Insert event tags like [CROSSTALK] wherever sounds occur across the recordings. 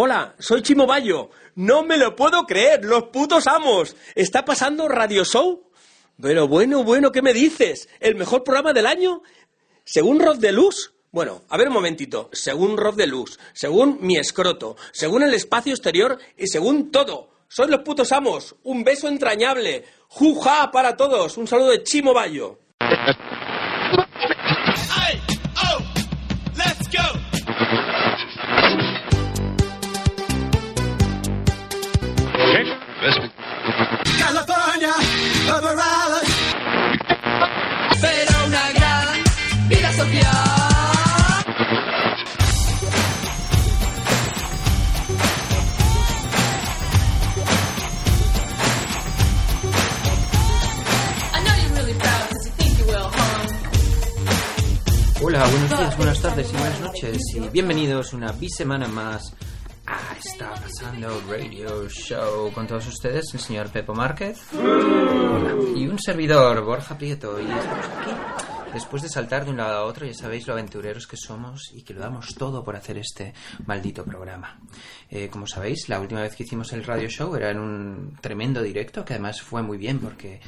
Hola, soy Chimo Bayo. No me lo puedo creer, los putos amos. ¿Está pasando Radio Show? Pero bueno, bueno, ¿qué me dices? ¿El mejor programa del año? ¿Según Rod de Luz? Bueno, a ver un momentito. Según Rod de Luz, según mi escroto, según el espacio exterior y según todo. Soy los putos amos. Un beso entrañable. Juja para todos. Un saludo de Chimo Bayo. Buenas tardes y buenas noches y bienvenidos una bisemana más a Está Pasando Radio Show. Con todos ustedes, el señor Pepo Márquez. Y un servidor, Borja Prieto. Y estamos aquí después de saltar de un lado a otro, ya sabéis lo aventureros que somos y que lo damos todo por hacer este maldito programa. Eh, como sabéis, la última vez que hicimos el radio show era en un tremendo directo que además fue muy bien porque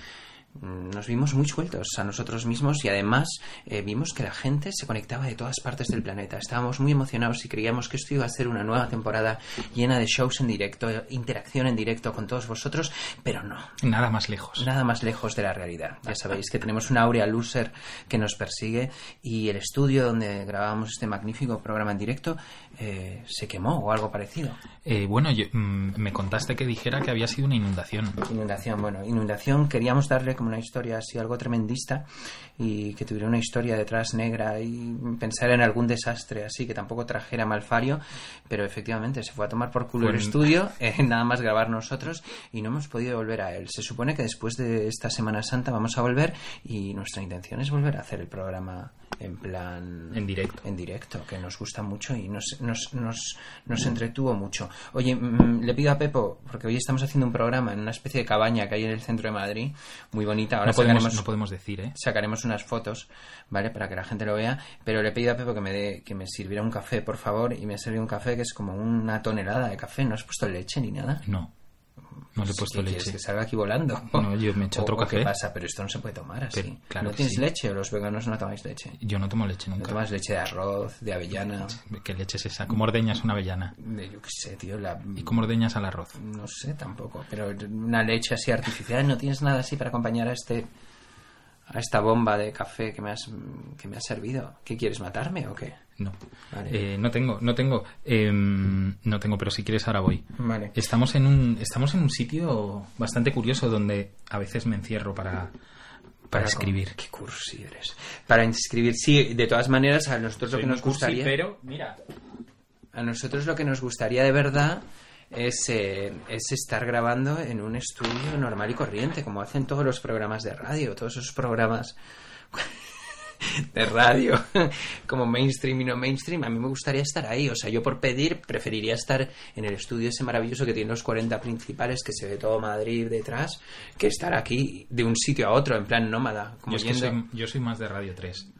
nos vimos muy sueltos a nosotros mismos y además eh, vimos que la gente se conectaba de todas partes del planeta. Estábamos muy emocionados y creíamos que esto iba a ser una nueva temporada llena de shows en directo, interacción en directo con todos vosotros, pero no. Nada más lejos. Nada más lejos de la realidad. Ya sabéis que tenemos una aurea loser que nos persigue y el estudio donde grabábamos este magnífico programa en directo eh, se quemó o algo parecido. Eh, bueno, yo- mm, me contaste que dijera que había sido una inundación. Inundación, bueno, inundación queríamos darle como una historia así, algo tremendista y que tuviera una historia detrás negra y pensar en algún desastre así que tampoco trajera malfario, pero efectivamente se fue a tomar por culo el Fue en- estudio, [LAUGHS] eh, nada más grabar nosotros y no hemos podido volver a él. Se supone que después de esta Semana Santa vamos a volver y nuestra intención es volver a hacer el programa en plan En directo. en directo, que nos gusta mucho y nos, nos, nos, nos entretuvo mucho. Oye, mm, le pido a Pepo, porque hoy estamos haciendo un programa en una especie de cabaña que hay en el centro de Madrid, muy bonita. Ahora No podemos, sacaremos, no podemos decir, ¿eh? sacaremos unas fotos, ¿vale? Para que la gente lo vea. Pero le pido a Pepo que me, dé, que me sirviera un café, por favor, y me ha servido un café que es como una tonelada de café. ¿No has puesto leche ni nada? No. No le he ¿Qué puesto quieres, leche. que salga aquí volando? [LAUGHS] No, yo me he hecho ¿O- otro café. ¿Qué pasa? Pero esto no se puede tomar así. Pero, claro ¿No tienes sí. leche o los veganos no tomáis leche? Yo no tomo leche ¿No nunca. tomas leche de arroz, de avellana? ¿Qué leche es esa? ¿Cómo ordeñas una avellana? De, yo qué sé, tío, la... ¿Y cómo ordeñas al arroz? No sé tampoco, pero una leche así artificial, ¿no tienes nada así para acompañar a este a esta bomba de café que me has que me has servido? ¿Qué quieres matarme o qué? No. Vale. Eh, no tengo, no tengo. em, no tengo, pero si quieres ahora voy. Vale. Estamos en un, estamos en un sitio bastante curioso donde a veces me encierro para, para escribir. Qué cursi eres. Para escribir, sí, de todas maneras a nosotros lo que nos cursi, gustaría pero mira, a nosotros lo que nos gustaría de verdad es, eh, es estar grabando en un estudio normal y corriente, como hacen todos los programas de radio, todos esos programas [LAUGHS] de radio, como mainstream y no mainstream. A mí me gustaría estar ahí, o sea, yo por pedir preferiría estar en el estudio ese maravilloso que tiene los 40 principales, que se ve todo Madrid detrás, que estar aquí de un sitio a otro, en plan nómada, como yo, es que yendo... soy, yo soy más de Radio 3.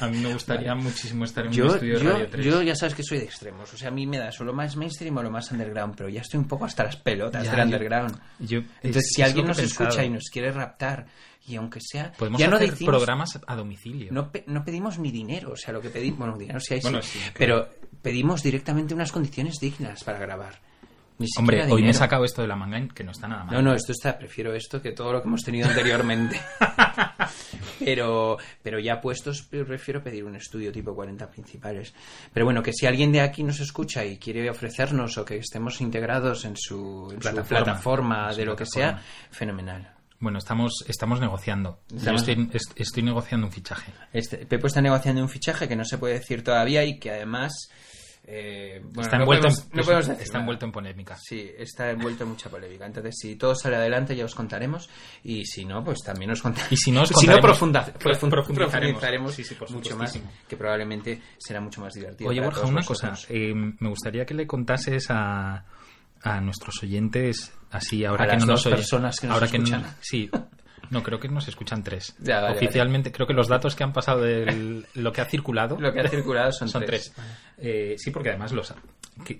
A mí me gustaría muchísimo estar en un estudio de yo, Radio 3. yo ya sabes que soy de extremos. O sea, a mí me da solo más mainstream o lo más underground, pero ya estoy un poco hasta las pelotas Ya, del yo- underground. Entonces, es- si alguien nos escucha y nos quiere raptar, y aunque sea... Podemos ya no hacer decimos- programas a domicilio. No, pe- no pedimos ni dinero, o sea, lo que pedimos... Bueno, dinero sí hay, sí, Bueno, sí, claro. pero pedimos directamente unas condiciones dignas para grabar. Hombre, hoy me he sacado esto de la manga que no está nada mal. No, no, esto está, prefiero esto que todo lo que hemos tenido anteriormente. [LAUGHS] pero, pero ya puestos, prefiero pedir un estudio tipo 40 principales. Pero bueno, que si alguien de aquí nos escucha y quiere ofrecernos o que estemos integrados en su, en su Plataforma. de lo que plataforma. sea, fenomenal. Bueno, estamos, estamos negociando. Yo Estamos- estoy, est- estoy negociando un fichaje. Este, Pepo está negociando un fichaje que no se puede decir todavía y que además... eh, bueno, está no envuelto, podemos- en, no podemos decir está envuelto en polémica. Sí, está envuelto en mucha polémica. Entonces, si todo sale adelante, ya os contaremos. Y si no, pues también os contaremos. Y si no, os [LAUGHS] si no profunda- Pro- profun- profundizaremos. profundizaremos Sí, sí, por mucho más, que probablemente será mucho más divertido. Oye, Borja, una cosa. eh, me gustaría que le contases a, a nuestros oyentes, así ahora A que las no dos nos personas que nos ahora escuchan. no- sí, No, creo que nos escuchan tres. Ya, vale, Oficialmente, creo que los datos que han pasado de lo que ha circulado Lo que ha circulado son, son tres. Eh, sí, porque además los,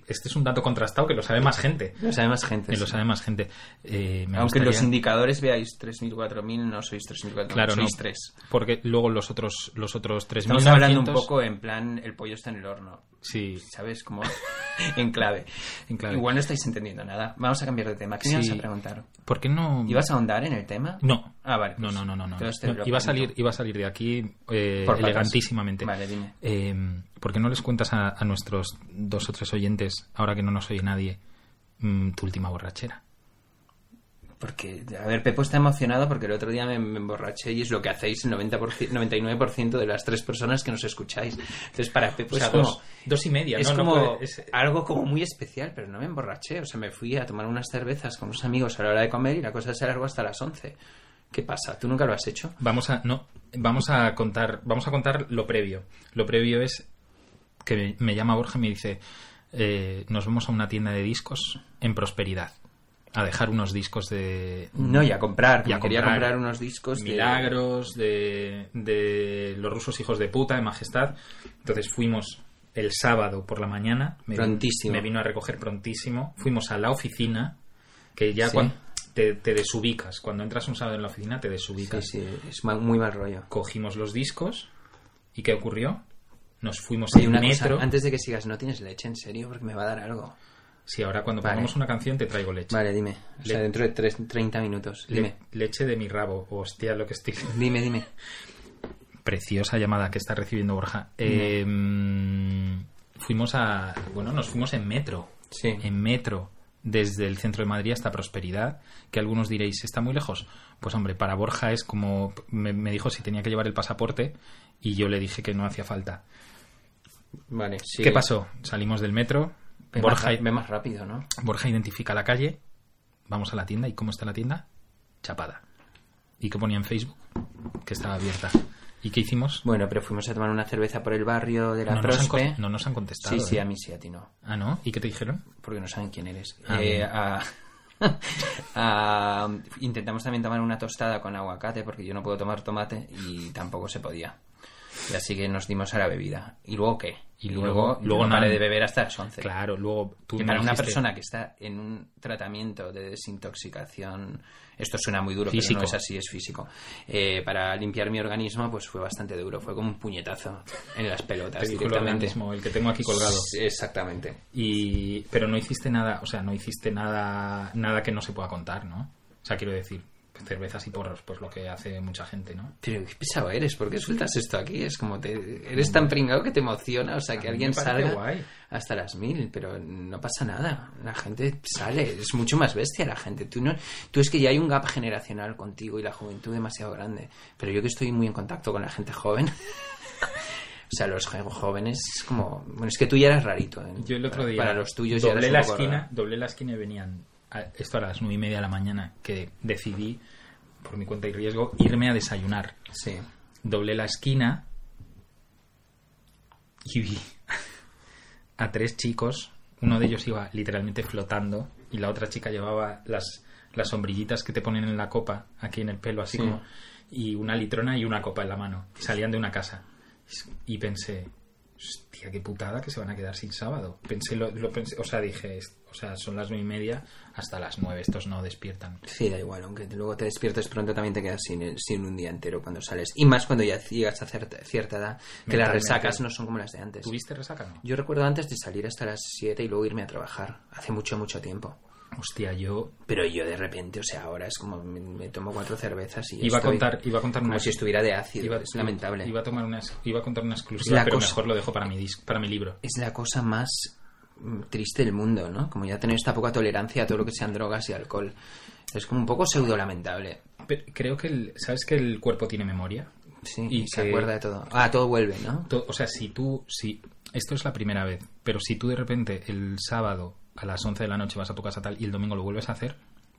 este es un dato contrastado que lo sabe más gente. Lo sabe más gente. Lo sabe más gente. Eh, me Aunque los indicadores veáis 3.000, 4.000, no sois 3.000, 4.000, Claro, no. sois 3. Porque luego los otros, los otros 3.900... Estamos hablando un poco en plan, el pollo está en el horno. Sí, ¿Sabes? Como [LAUGHS] en clave. En clave. Igual no estáis entendiendo nada. Vamos a cambiar de tema. ¿Qué me Sí. ibas a preguntar? ¿Por qué no...? ¿Ibas a ahondar en el tema? No. Ah, vale. No, pues no, no, no. no. iba, a salir, iba a salir de aquí eh, Por elegantísimamente. Vale, dime. Eh, ¿Por qué no les cuentas a, a nuestros dos o tres oyentes, ahora que no nos oye nadie, mm, tu última borrachera? Porque, a ver, Pepo está emocionado porque el otro día me, me emborraché y es lo que hacéis el 90%, 99% de las tres personas que nos escucháis. Entonces, para Pepo es como... dos, dos y media. es no, no como puede- es- algo como muy especial, pero no me emborraché. O sea, me fui a tomar unas cervezas con unos amigos a la hora de comer y la cosa se alargó hasta las 11. ¿Qué pasa? ¿Tú nunca lo has hecho? Vamos a no, vamos a contar, vamos a contar lo previo. Lo previo es que me, me llama Borja y me dice, eh, nos vamos a una tienda de discos en Prosperidad a dejar unos discos de No, y a comprar. Y a quería comprar. comprar unos discos de- milagros de, de los rusos hijos de puta de majestad. Entonces fuimos el sábado por la mañana, me, Prontísimo. me vino a recoger prontísimo. Fuimos a la oficina que ya Sí. cuan- te, te desubicas cuando entras un sábado en la oficina te Sí, desubicas. sí, es ma- muy mal rollo. cogimos los discos y ¿qué ocurrió? Nos fuimos en metro. cosa, antes de que sigas, ¿no tienes leche? ¿En serio? Porque me va a dar algo. Sí, ahora cuando Vale. pongamos una canción te traigo leche. Vale, dime. O sea, dentro de tres- 30 minutos. Le- Dime. leche de mi rabo. Hostia, lo que estoy... [LAUGHS] Dime, dime. Preciosa llamada que está recibiendo Borja. Eh, mm, fuimos a... Bueno, nos fuimos en metro. Sí. En metro. Desde el centro de Madrid hasta Prosperidad, que algunos diréis, ¿está muy lejos? Pues hombre, para Borja es como... Me, me dijo si tenía que llevar el pasaporte y yo le dije que no hacía falta. Vale, sí. ¿Qué pasó? Salimos del metro, Ve, Borja, más, ve más rápido, ¿no? Borja identifica la calle, vamos a la tienda y ¿cómo está la tienda? Chapada. ¿Y qué ponía en Facebook? Que estaba abierta. ¿Y qué hicimos? Bueno, pero fuimos a tomar una cerveza por el barrio de la no, nos han, no nos han contestado. sí, sí, ¿eh? a mí sí, a ti no. Ah, ¿no? ¿Y qué te dijeron? Porque no saben quién eres. Ah, Eh, bien. a- [LAUGHS] a- intentamos también tomar una tostada con aguacate porque yo no puedo tomar tomate y tampoco se podía. Y así que nos dimos a la bebida. ¿Y luego qué? Y luego- luego, no nada. de beber hasta las 11. Claro, luego tú Que me para una persona que está en un tratamiento de desintoxicación, esto suena muy duro, Físico. pero no es así, es físico. Eh, para limpiar mi organismo, pues fue bastante duro, fue como un puñetazo en las pelotas directamente. organismo, el que tengo aquí colgado. Exactamente. Y, pero no hiciste nada, o sea, no hiciste nada, nada que no se pueda contar, ¿no? O sea, quiero decir, cervezas y porros, pues lo que hace mucha gente, ¿no? Pero qué pesado eres, ¿por qué sueltas esto aquí? Es como te eres tan pringado que te emociona, o sea, que alguien salga guay. hasta las mil, pero no pasa nada. La gente sale, es mucho más bestia la gente. Tú no, tú es que ya hay un gap generacional contigo y la juventud demasiado grande. Pero yo que estoy muy en contacto con la gente joven. [LAUGHS] O sea, los jóvenes es como... Bueno, es que tú ya eras rarito. ¿eh? Yo el otro Para- día Para los tuyos ya doblé eras la poco esquina, raro. doblé la esquina y venían a- esto a las nueve y media de la mañana que decidí por mi cuenta y riesgo irme a desayunar. Sí. Doblé la esquina y vi a tres chicos. Uno de ellos iba literalmente flotando y la otra chica llevaba las, las sombrillitas que te ponen en la copa, aquí en el pelo, así Sí. como, y una litrona y una copa en la mano. Y salían de una casa. Y pensé, hostia, qué putada que se van a quedar sin sábado. Pensé, lo, lo pensé, o sea, dije, es- o sea, son las nueve y media hasta las nueve, estos no despiertan. Sí, da igual, aunque luego te despiertes pronto también te quedas sin, sin un día entero cuando sales. Y más cuando ya llegas a cierta, cierta edad, que las resacas no son como las de antes. ¿Tuviste resaca no? Yo recuerdo antes de salir hasta las 7 y luego irme a trabajar, hace mucho, mucho tiempo. Hostia, yo Pero yo de repente, o sea, ahora es como me, me tomo cuatro cervezas y iba a contar, iba a contar como una si estuviera de ácido. iba, es lamentable. Iba a tomar una, iba a contar una exclusiva, pero cosa. mejor lo dejo para mi dis- para mi libro. Es la cosa más triste del mundo, ¿no? Como ya tener esta poca tolerancia a todo lo que sean drogas y alcohol. Es como un poco pseudo lamentable. Pero creo que el, sabes que el cuerpo tiene memoria. Sí, Y y se que- acuerda de todo. Ah, todo vuelve, ¿no? To- O sea, si tú, si esto es la primera vez, pero si tú de repente el sábado a las 11 de la noche vas a tu casa tal y el domingo lo vuelves a hacer,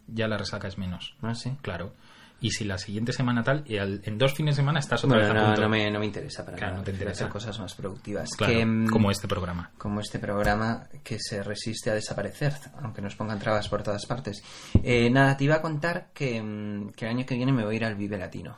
ya la resaca es menos. Ah, sí. Claro. Y si la siguiente semana tal, y al- en dos fines de semana estás otra Bueno, vez a no, punto. no me, no me interesa para Claro, nada. no te interesa. hacer cosas más productivas. Claro, que, mm, como este programa. como este programa que se resiste a desaparecer, aunque nos pongan trabas por todas partes. Eh, nada, te iba a contar que, mm, que el año que viene me voy a ir al Vive Latino.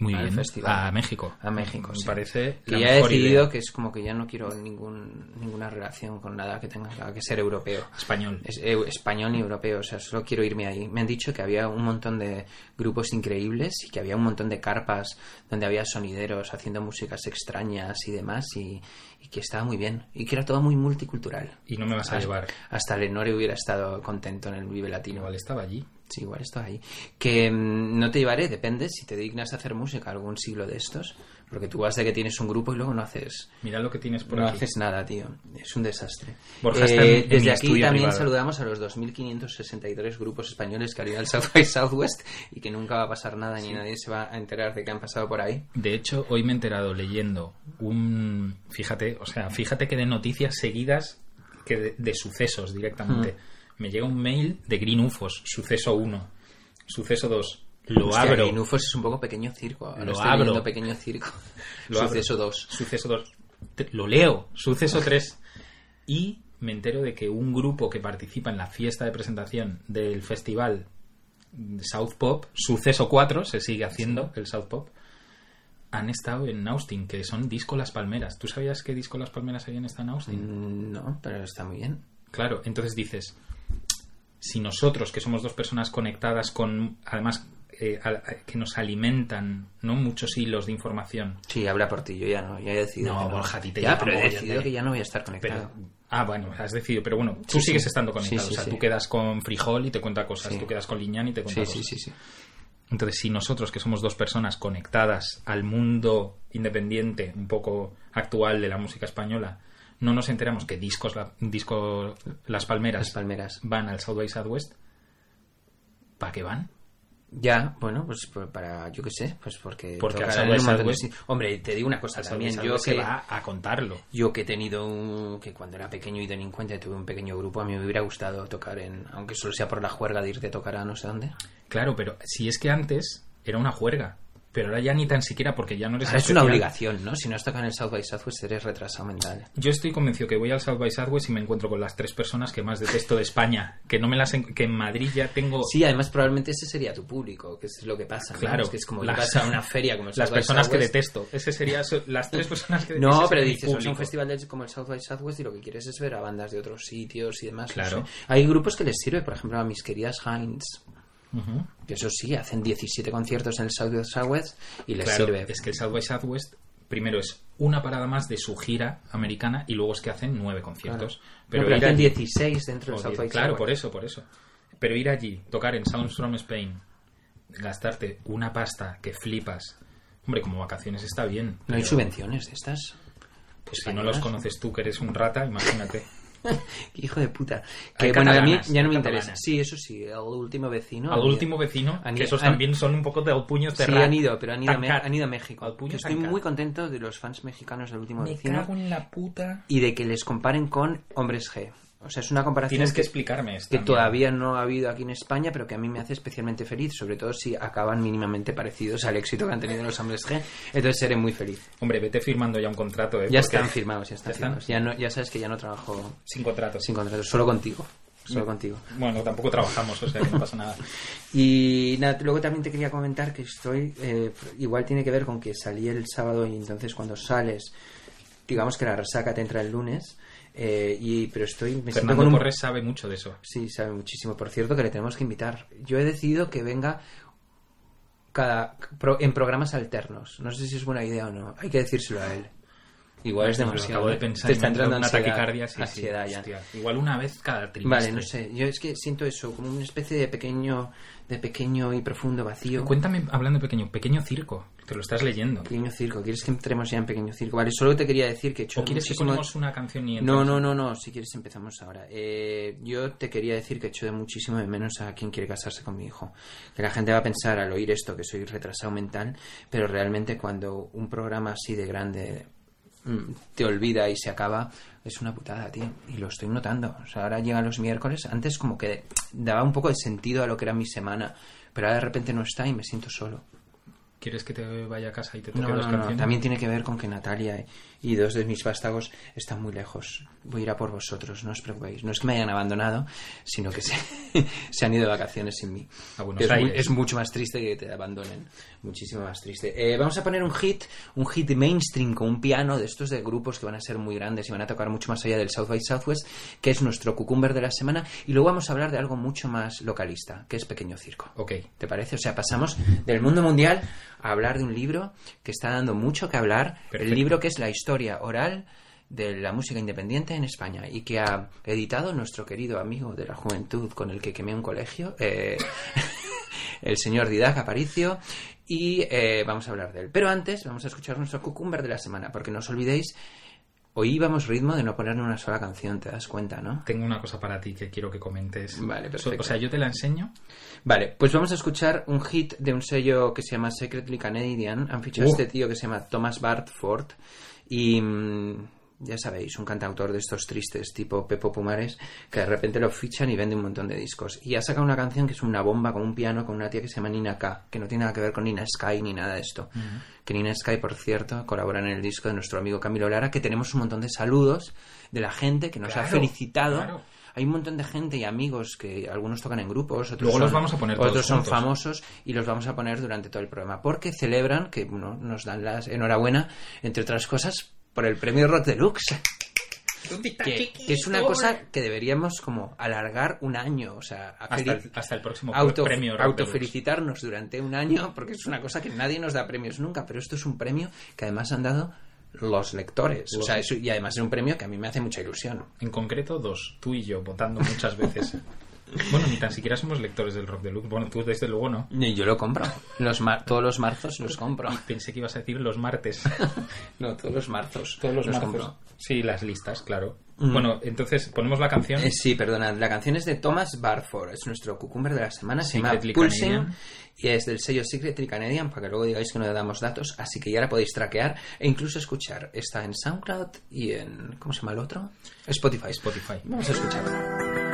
Muy al bien. festival. A México. A México, Me sí. parece Que ya he decidido idea. que es como que ya no quiero ningún, ninguna relación con nada que tenga que ser europeo. Español. Es, eh, español ni europeo, o sea, solo quiero irme ahí. Me han dicho que había un montón de grupos increíbles y que había un montón de carpas donde había sonideros haciendo músicas extrañas y demás y, y que estaba muy bien y que era todo muy multicultural. Y no me vas a Hasta- llevar. Hasta Lenore hubiera estado contento en el Vive Latino. Igual estaba allí. Sí, igual estás ahí. Que mm, no te llevaré, depende si te dignas a hacer música algún siglo de estos. Porque tú vas de que tienes un grupo y luego no haces Mira lo que tienes por no aquí. haces nada, tío. Es un desastre. Borja está en- en mi desde aquí estudio también privado. saludamos a los 2.563 grupos españoles que han ido al South by Southwest y que nunca va a pasar nada ni nadie se va a enterar de que han pasado por ahí. De hecho, hoy me he enterado leyendo un... Fíjate, o sea, fíjate que de noticias seguidas que de, de sucesos directamente. Me llega un mail de Green UFOs, suceso 1, suceso 2. Lo Hostia, abro. Green Ufos es un poco pequeño circo. Ahora Lo estoy abro. pequeño circo. Lo abro. Suceso 2. Suceso 2. Lo leo. Suceso 3. Y me entero de que un grupo que participa en la fiesta de presentación del festival South Pop, Suceso 4, se sigue haciendo el South Pop, han estado en Austin, que son Disco Las Palmeras. ¿Tú sabías que Disco Las Palmeras habían estado en Austin? Mm, No, pero está muy bien. Claro, entonces dices, si nosotros, que somos dos personas conectadas con, además, eh, a- que nos alimentan, ¿no? Muchos hilos de información. Sí, habla por ti, yo ya no, ya he decidido. No, Borja, ti te Ya, pero he decidido de- que ya no voy a estar Pero, conectado. ah, bueno, has decidido, pero bueno, tú Sí, sigues sí. estando conectado. Sí, o sea, tú quedas con Frijol y te cuenta cosas, tú quedas con Liñán y te cuenta Sí, sí, cosas. sí, sí. Entonces, si nosotros, que somos dos personas conectadas al mundo independiente, un poco actual de la música española, no nos enteramos que discos, la- disco Las Palmeras Las palmeras. van al South by Southwest, ¿para qué van? Ya, bueno, pues por- para, yo qué sé, pues porque... Porque al South by de Southwest-. Hombre, te digo una cosa también, yo que, va a contarlo. yo que he tenido un... que cuando era pequeño y delincuente tuve un pequeño grupo, a mí me hubiera gustado tocar en... aunque solo sea por la juerga de irte a tocar a no sé dónde. Claro, pero si es que antes era una juerga, pero ahora ya ni tan siquiera porque ya no eres Ahora es una obligación, ¿no? Si no has tocado en el South by Southwest eres retrasado mental. Yo estoy convencido que voy al South by Southwest y me encuentro con las tres personas que más detesto de España, que no me las en- que en Madrid ya tengo Sí, además probablemente ese sería tu público, que es lo que pasa. ¿no? Claro, Es que es como las- una feria como el las South by personas que detesto. Ese sería las tres personas que [LAUGHS] No, ese pero dices, es un festival de- como el South by Southwest y lo que quieres es ver a bandas de otros sitios y demás. no Claro. sé. Hay grupos que les sirve, por ejemplo, a mis queridas Heinz, Que eso sí, hacen 17 conciertos en el South by Southwest y les Claro, sirve. es que el South by Southwest primero es una parada más de su gira americana y luego es que hacen nueve conciertos. Pero, allí- 16 dentro del South diez- by claro, Southwest. por eso, por eso. Pero ir allí, tocar en Sounds from Spain, gastarte una pasta que flipas. Hombre, como vacaciones está bien. No hay subvenciones de estas. Pues si no los conoces tú, que eres un rata, imagínate. [LAUGHS] Qué hijo de puta. Hay Que bueno, a mí ya no hay me interesa. catalanas. Sí, eso sí, el último vecino. Al han ido- último vecino, han que esos han- también son un poco del puño Sí, cerrado. han ido, pero han ido, a, han ido a México. Al puño Yo estoy muy contento de los fans mexicanos del último Me vecino cago en la puta. y de que les comparen con Hombres G. O sea, es una comparación Tienes que que, explicarme esto. que también. todavía no ha habido aquí en España, pero que a mí me hace especialmente feliz, sobre todo si acaban mínimamente parecidos al éxito que han tenido los Hombres G. Entonces seré muy feliz. Hombre, vete firmando ya un contrato, ¿eh? Ya Porque- están firmados, ya están ¿Ya están? firmados. Ya, no, ya sabes que ya no trabajo Sin contrato. sin contrato, solo contigo. Solo contigo. Bueno, tampoco trabajamos, o sea que no pasa nada. [LAUGHS] Y nada, luego también te quería comentar que estoy, eh, igual tiene que ver con que salí el sábado y entonces cuando sales, digamos que la resaca te entra el lunes, eh, y, pero estoy, me Fernando un... Torres sabe mucho de eso. Sí, sabe muchísimo. Por cierto, que le tenemos que invitar. Yo he decidido que venga cada pro- en programas alternos. No sé si es buena idea o no. Hay que decírselo a él. Igual es demasiado. acabo de ¿eh? pensar Te está entrando una ansiedad, taquicardia. Sí, sí. ansiedad ya. Igual una vez cada trimestre. Vale, no sé. Yo es que siento eso, como una especie de pequeño, de pequeño y profundo vacío. Cuéntame, hablando de pequeño, pequeño circo. Te lo estás leyendo. Pequeño circo. ¿Quieres que entremos ya en pequeño circo? Vale, solo te quería decir que he hecho ¿O quieres que ponemos una canción y No, entramos? no, no, no. Si quieres empezamos ahora. Eh, yo te quería decir que echo de muchísimo de menos a quien quiere casarse con mi hijo. Que la gente va a pensar al oír esto que soy retrasado mental, pero realmente cuando un programa así de grande te olvida y se acaba, es una putada, tío. Y lo estoy notando. O sea, ahora llegan los miércoles. Antes como que daba un poco de sentido a lo que era mi semana. pero ahora de repente no está y me siento solo. ¿Quieres que te vaya a casa y te toque No, las no, no, canciones? También tiene que ver con que Natalia y dos de mis vástagos están muy lejos. Voy a ir a por vosotros, no os preocupéis. No es que me hayan abandonado, sino que se, [LAUGHS] se han ido de vacaciones sin mí. Es, muy- Aires. es mucho más triste que te abandonen. Muchísimo más triste. Eh, vamos a poner un hit, un hit de mainstream con un piano de estos de grupos que van a ser muy grandes y van a tocar mucho más allá del South by Southwest, que es nuestro cucumber de la semana. Y luego vamos a hablar de algo mucho más localista, que es Pequeño Circo. Ok. ¿Te parece? O sea, pasamos del mundo mundial a hablar de un libro que está dando mucho que hablar. Perfecto. El libro que es la historia oral de la música independiente en España y que ha editado nuestro querido amigo de la juventud con el que quemé un colegio, eh, [LAUGHS] el señor Didac Aparicio, y eh, vamos a hablar de él. Pero antes vamos a escuchar nuestro cucumber de la semana, porque no os olvidéis, hoy íbamos ritmo de no poner ni una sola canción, te das cuenta, ¿no? Tengo una cosa para ti que quiero que comentes. Vale, perfecto. O sea, yo te la enseño. Vale, pues vamos a escuchar un hit de un sello que se llama Secretly Canadian. Han fichado a Uh. este tío que se llama Thomas Bartford. Y mm, ya sabéis, un cantautor de estos tristes, tipo Pepo Pumares, que de repente lo fichan y vende un montón de discos. Y ha sacado una canción que es una bomba con un piano con una tía que se llama Nina K, que no tiene nada que ver con Nina Sky ni nada de esto. Que Nina Sky, por cierto, colabora en el disco de nuestro amigo Camilo Lara, que tenemos un montón de saludos de la gente que nos ha felicitado. claro. Hay un montón de gente y amigos que algunos tocan en grupos, otros Luego son, los vamos a poner todos otros son juntos. famosos y los vamos a poner durante todo el programa porque celebran que bueno, nos dan las enhorabuena entre otras cosas por el premio Rock Deluxe que, que es una cosa que deberíamos como alargar un año o sea Hasta el, hasta el próximo auto, premio. Autofelicitarnos durante un año porque es una cosa que nadie nos da premios nunca pero esto es un premio que además han dado los lectores o sea eso- y además es un premio que a mí me hace mucha ilusión En concreto, dos. Tú y yo, votando muchas veces. [LAUGHS] bueno, ni tan siquiera somos lectores del Rock Deluxe. Bueno, tú desde luego no. yo lo compro los mar- todos los marzos los compro Y pensé que ibas a decir los martes. [LAUGHS] no todos los marzos Todos los, martes. compro Sí, las listas, claro. Mm. Bueno, entonces ponemos la canción. Eh, sí, perdonad. La canción es de Thomas Barford. Es nuestro cucumber de la semana. Se llama Pulsing. Y es del sello Secretly Canadian, para que luego digáis que no le damos datos. Así que ya la podéis traquear e incluso escuchar. Está en SoundCloud y en... ¿Cómo se llama el otro? Spotify. Spotify. Vamos a escucharla.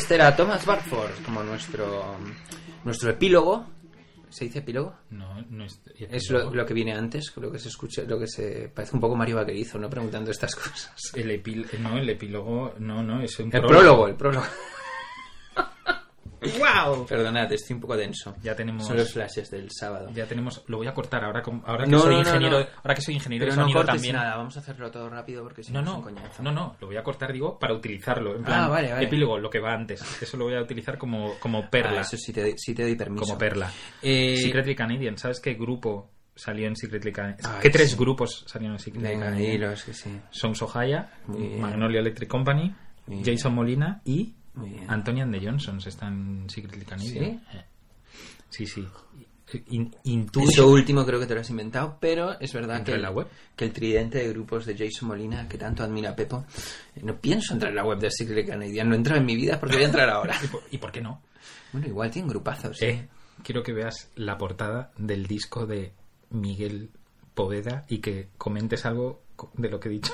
Este era Thomas Barford, como nuestro, nuestro epílogo. ¿Se dice epílogo? No, no es. Es lo, lo que viene antes, lo que se escucha, lo que se parece un poco Mario Vaquerizo, ¿no? Preguntando estas cosas. El epil- no, el epílogo. No, no, es un El prólogo, el prólogo. ¡Wow! Perdonad, estoy un poco denso. Ya tenemos. Son los flashes del sábado. Ya tenemos. Lo voy a cortar ahora, ahora que No, soy no, ingeniero. no. Ahora que soy ingeniero Pero de sonido también. nada, vamos a hacerlo todo rápido porque si No, no, es no, un coñazo. no, no, lo voy a cortar, digo, para utilizarlo. En plan, Ah, vale, vale. epílogo, lo que va antes. Eso lo voy a utilizar como, como perla. Ah, eso sí te, doy- sí te doy permiso. como perla. Eh, Secretly Canadian, ¿sabes qué grupo salió en Secretly Canadian? Ay, ¿Qué tres grupos salieron en Secretly Venga, Canadian? dilos, que sí. Bien. Magnolia Electric Company, Jason Molina y Muy bien. Anthony and the Johnsons están en Secretly Canadian. ¿Sí? Eh. Sí, sí. In- intuyo- Eso último creo que te lo has inventado, pero es verdad Entra que en el, la web. que el tridente de grupos de Jason Molina, que tanto admira Pepo, eh, no pienso entrar en la web de Secret Canadian, no entro en mi vida porque voy a entrar ahora. [LAUGHS] ¿Y por, y por qué no? bueno, igual tienen grupazos. Eh, quiero que veas la portada del disco de Miguel Poveda y que comentes algo de lo que he dicho.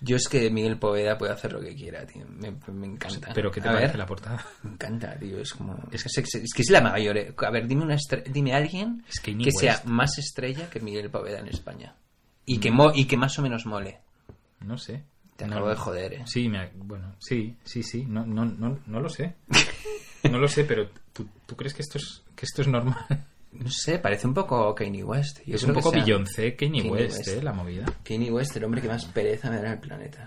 Yo es que Miguel Poveda puede hacer lo que quiera, tío. Me, me encanta. Pero ¿qué te A parece ver, la portada? Me encanta, tío. Es como. Es Es, es- es que es la mayor. eh. A ver, dime, una estre- dime alguien Es que sea más estrella que Miguel Poveda en España. Y que, mo- y que más o menos mole. No sé. Te No, acabo de joder, eh. Sí, me, bueno, sí, sí, sí. No, no, no, no lo sé. [LAUGHS] No lo sé, pero ¿tú, tú crees que esto es que esto es normal? No sé, parece un poco Kanye West. Yo es un poco Beyoncé, Kanye, Kanye West, West. eh, la movida. Kanye West, el hombre que más pereza me da en el planeta.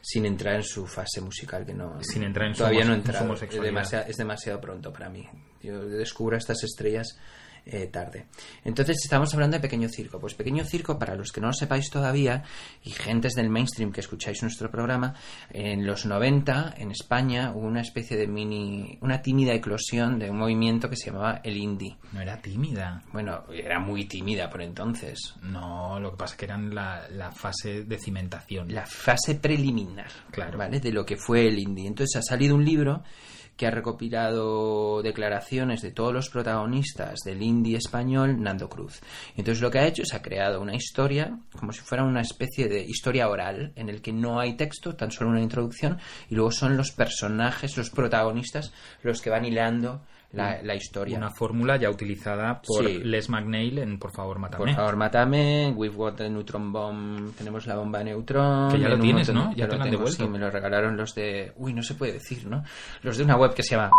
Sin entrar en su fase musical, que no. Sin entrar en su Todavía homos- no he en su entrado. Es demasiado, es demasiado pronto para mí. Yo descubro a estas estrellas eh, tarde. Entonces, estamos hablando de Pequeño Circo. Pues Pequeño Circo, para los que no lo sepáis todavía, y gentes del mainstream que escucháis nuestro programa, en los 90, en España, hubo una especie de mini. una tímida eclosión de un movimiento que se llamaba el indie. No era tímida. Bueno, era muy tímida por entonces. No, lo que pasa es que eran la, la fase de cimentación. la fase preliminar, Claro. ¿vale? De lo que fue el indie. Entonces ha salido un libro que ha recopilado declaraciones de todos los protagonistas del indie español, Nando Cruz. Entonces lo que ha hecho es ha creado una historia, como si fuera una especie de historia oral, en el que no hay texto, tan solo una introducción, y luego son los personajes, los protagonistas, los que van hilando la, la historia. Una fórmula ya utilizada por Sí. Les McNeil en Por favor, mátame. Por favor, mátame. We've got the neutron bomb. Tenemos la bomba de neutrón. Que ya lo tienes, montón- ¿no? Ya te lo tengo, devuelto. Sí, me lo regalaron los de. Uy, no se puede decir, ¿no? Los de una web que se llama.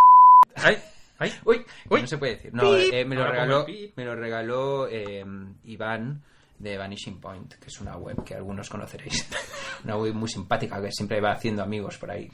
¡Ay! ¡Ay! [LAUGHS] Uy, Uy. no se puede decir. No, eh, me lo regaló, me lo regaló eh, Iván de Vanishing Point, que es una web que algunos conoceréis. [LAUGHS] una web muy simpática que siempre va haciendo amigos por ahí.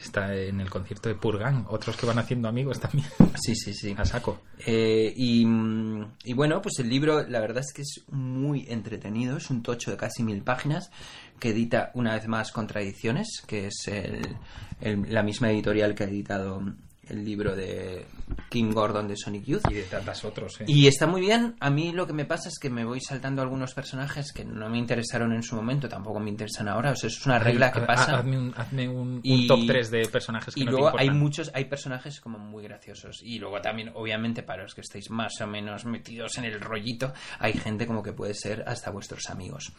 Está en el concierto de Purgan. Otros que van haciendo amigos también. Sí, sí, sí. [LAUGHS] A saco. Eh, y, mm, y bueno, pues el libro la verdad es que es muy entretenido, es un tocho de casi mil páginas que edita una vez más Contradicciones, que es el- el- la misma editorial que ha editado el libro de Kim Gordon de Sonic Youth. Y de tantas otros, ¿eh? Y está muy bien. A mí lo que me pasa es que me voy saltando algunos personajes que no me interesaron en su momento, tampoco me interesan ahora. O sea, eso es una regla que pasa. Hazme un, hazme un, un Y- top 3 de personajes que y no luego te hay muchos hay personajes como muy graciosos y luego también obviamente para los que estáis más o menos metidos en el rollito hay gente como que puede ser hasta vuestros amigos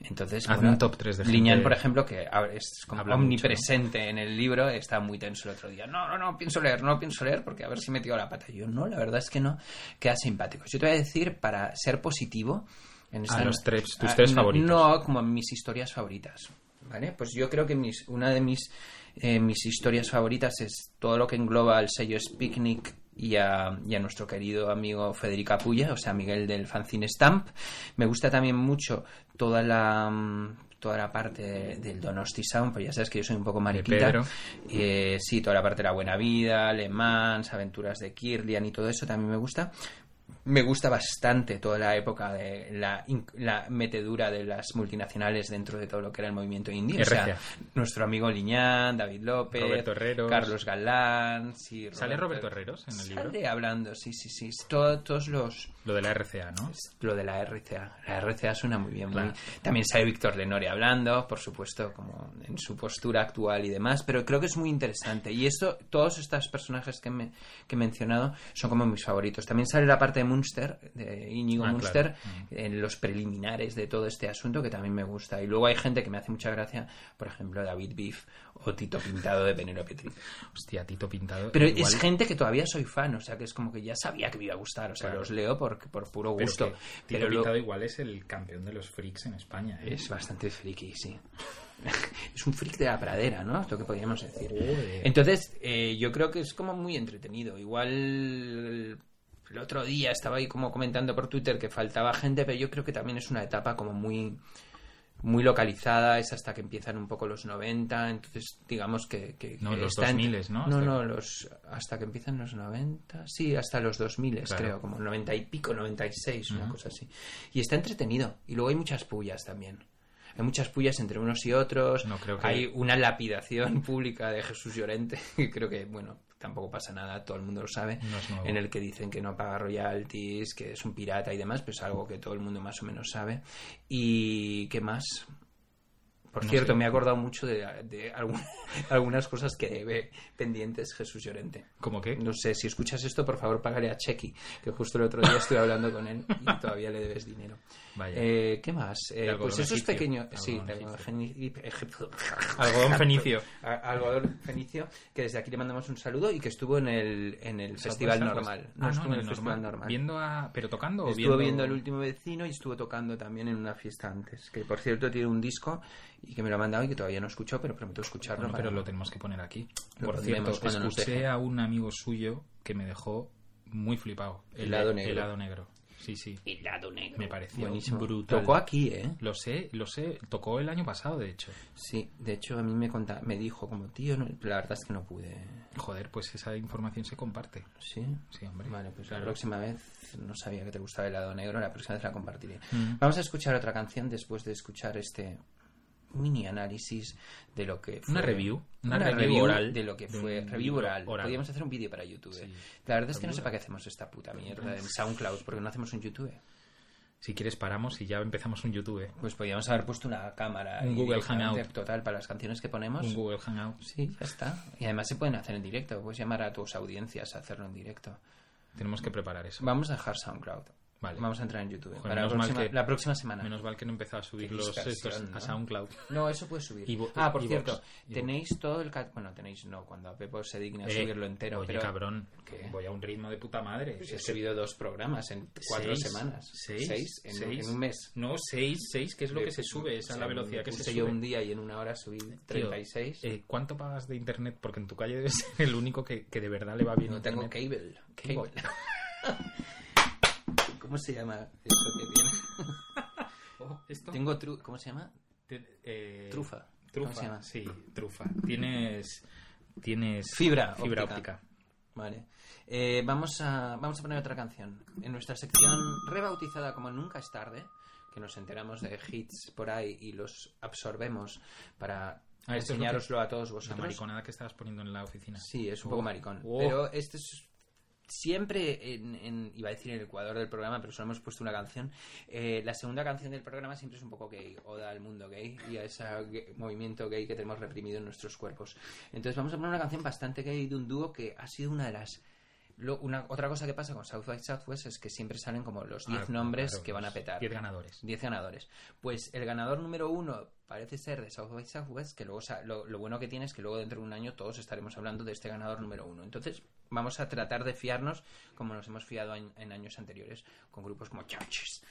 entonces Hazme un top tres de gente- Liñán por ejemplo que es como mucho, omnipresente en el libro está muy tenso el otro día no no no pienso leer no pienso leer porque a ver si me tiro la pata yo no la verdad es que no queda simpático yo te voy a decir para ser positivo en esta- Ah, los tres- tus tres no- favoritos. no como mis historias favoritas ¿vale? Pues yo creo que mis, una de mis, eh, mis historias favoritas es todo lo que engloba al sello Spicnic y a, y a nuestro querido amigo Federica Puya, o sea, Miguel del fanzine Stamp. Me gusta también mucho toda la mm, toda la parte de- del Donosti Sound, pues ya sabes que yo soy un poco mariquita. Eh, sí, toda la parte de la Buena Vida, Le Mans, Aventuras de Kirlian y todo eso también me gusta. Me gusta bastante toda la época de la, metedura de las multinacionales dentro de todo lo que era el movimiento indie. O sea, nuestro amigo Liñán, David López, Roberto Herreros. Carlos Galán. Sí, ¿Sale Roberto Herreros en el libro? Sale hablando, sí, sí, sí. Todo- todos los. Lo de la RCA, ¿no? Lo de la RCA. La RCA suena muy bien. muy-. También sale Víctor Lenore hablando, por supuesto, como en su postura actual y demás, pero creo que es muy interesante. Y esto, todos estos personajes que, me, que he mencionado son como mis favoritos. También sale la parte de Munster, de Íñigo Ah, Munster, claro. en los preliminares de todo este asunto, que también me gusta. Y luego hay gente que me hace mucha gracia, por ejemplo, David Beef o Tito Pintado de Penélope Tri. [LAUGHS] Hostia, Tito Pintado. Pero igual- es gente que todavía soy fan, o sea, que es como que ya sabía que me iba a gustar, o sea, Claro. los leo por, por puro gusto. Tito Pero lo- Pintado igual es el campeón de los freaks en España. ¿eh? es bastante friki, sí. [LAUGHS] es un freak de la pradera, ¿no? Es lo que podríamos decir. Entonces, eh, yo creo que es como muy entretenido. Igual el otro día estaba ahí como comentando por Twitter que faltaba gente, pero yo creo que también es una etapa como muy muy localizada, es hasta que empiezan un poco los 90, entonces digamos que... que- No, que los está en- 2000s, ¿no? No, Hasta- no, los, hasta que empiezan los 90, sí, hasta los 2000 Claro. creo, como 90 y pico, 96, una cosa así. Y está entretenido, y luego hay muchas pullas también. Hay muchas pullas entre unos y otros. No, creo que- Hay una lapidación [LAUGHS] pública de Jesús Llorente, [LAUGHS] que creo que, bueno, tampoco pasa nada, todo el mundo lo sabe, No es nuevo. en el que dicen que no paga royalties, que es un pirata y demás, pues algo que todo el mundo más o menos sabe. ¿Y qué más? Por No cierto, sé. me he acordado mucho de, de [LAUGHS] algunas cosas que debe pendientes Jesús Llorente. ¿Cómo qué? No sé, si escuchas esto, por favor, pagaré a Chequi, que justo el otro día estuve hablando con él y todavía le debes dinero. Eh, ¿Qué más? Eh, pues esos egipcio. pequeños... Algodón Sí, algodón [LAUGHS] fenicio. [LAUGHS] Algodón fenicio, que desde aquí le mandamos un saludo y que estuvo en el, en el Festival Southwest, Normal. Southwest. No, Ah, estuvo no, en el el Festival normal. Viendo a... ¿Pero tocando Estuvo viendo...? viendo el último vecino y estuvo tocando también en una fiesta antes. Que por cierto tiene un disco y que me lo ha mandado y que todavía no escuchó, pero prometo escucharlo. Bueno, pero lo tenemos que poner aquí. Lo Por cierto, escuché a un amigo suyo que me dejó muy flipado. El Helado negro. Helado negro. Sí, sí. Helado negro. Me pareció Buenísimo. brutal. Tocó aquí, ¿eh? Lo sé, lo sé. Tocó el año pasado, de hecho. Sí, de hecho a mí me conta, me dijo como tío, no- la verdad es que no pude. Joder, pues esa información se comparte. Sí. Sí, hombre. Vale, pues Claro. la próxima vez no sabía que te gustaba el helado negro, la próxima vez la compartiré. Mm. Vamos a escuchar otra canción después de escuchar este mini análisis de lo que fue Una review, una review oral de lo que fue review oral. oral. Podríamos hacer un vídeo para YouTube. Sí. La verdad es que no sé para qué hacemos esta puta mierda en SoundCloud porque no hacemos un YouTube. Si quieres paramos y ya empezamos un YouTube. Pues podríamos haber puesto una cámara Un Google Hangout. total para las canciones que ponemos. Un Google Hangout. Sí, ya está. Y además se pueden hacer en directo. Puedes llamar a tus audiencias a hacerlo en directo. Tenemos que preparar eso. Vamos a dejar SoundCloud. Vale. Vamos a entrar en YouTube. Joder, para la próxima, que- la próxima semana. Menos mal que no empezaba a subir los estos ¿no? a SoundCloud. No, eso puedes subir. Y ah, por y cierto, tenéis todo el... cat- Bueno, tenéis no, cuando a Pepo se digna a Eh, subirlo entero. Oye, pero cabrón, ¿Qué? voy a un ritmo de puta madre. He subido dos programas en cuatro Seis, semanas. Seis, en, seis. en un mes. No, seis, seis, que es lo que se sube, esa es la velocidad que se yo sube. un día y en una hora subí Tío, 36. eh, ¿Cuánto pagas de internet? Porque en tu calle [LAUGHS] debes ser el único que, que de verdad le va bien no tengo cable. Cable. [LAUGHS] ¿Cómo se llama eso que tiene? [LAUGHS] Oh, esto Tengo tru... ¿Cómo se llama? te- eh, Trufa. Trufa, ¿Cómo se llama? sí, trufa. Tienes tienes Fibra fibra óptica. óptica. Vale. Eh, vamos, a, vamos a poner otra canción. En nuestra sección rebautizada como Nunca es tarde, que nos enteramos de hits por ahí y los absorbemos para Ah, esto es lo que- enseñároslo a todos La vosotros. mariconada que estabas poniendo en la oficina. Sí, es un Oh, poco maricón. oh. Pero este es siempre en, en- iba a decir en el ecuador del programa, pero solo hemos puesto una canción. Eh, la segunda canción del programa siempre es un poco gay, oda al mundo gay y a ese gay- movimiento gay que tenemos reprimido en nuestros cuerpos. Entonces vamos a poner una canción bastante gay de un dúo que ha sido una de las lo- una, otra cosa que pasa con South by Southwest es que siempre salen como los 10 Ah, nombres claro, que van a petar. 10 ganadores. 10 ganadores. Pues el ganador número uno parece ser de South by Southwest, que luego lo, lo bueno que tiene es que luego dentro de un año todos estaremos hablando de este ganador número uno. Entonces vamos a tratar de fiarnos como nos hemos fiado en, en años anteriores con grupos como Churches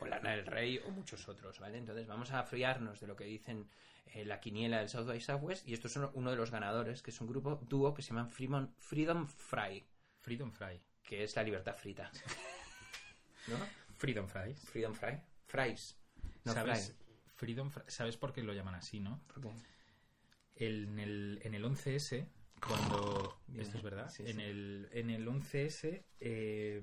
o, [LAUGHS] o Lana del Rey o muchos otros, ¿vale? Entonces vamos a fiarnos de lo que dicen eh, la quiniela del South by Southwest y estos son uno de los ganadores, que es un grupo dúo que se llaman Freedom, Freedom Fry, Freedom Fry. que es la libertad frita. [LAUGHS] ¿No? Freedom Fries. Freedom Fry. Fries. No ¿Sabes? fry. Freedom ¿Sabes por qué lo llaman así, no? ¿Por qué? El- en, el, en el 11S, cuando... Esto es verdad. sí, en, sí. El, en el 11S, eh,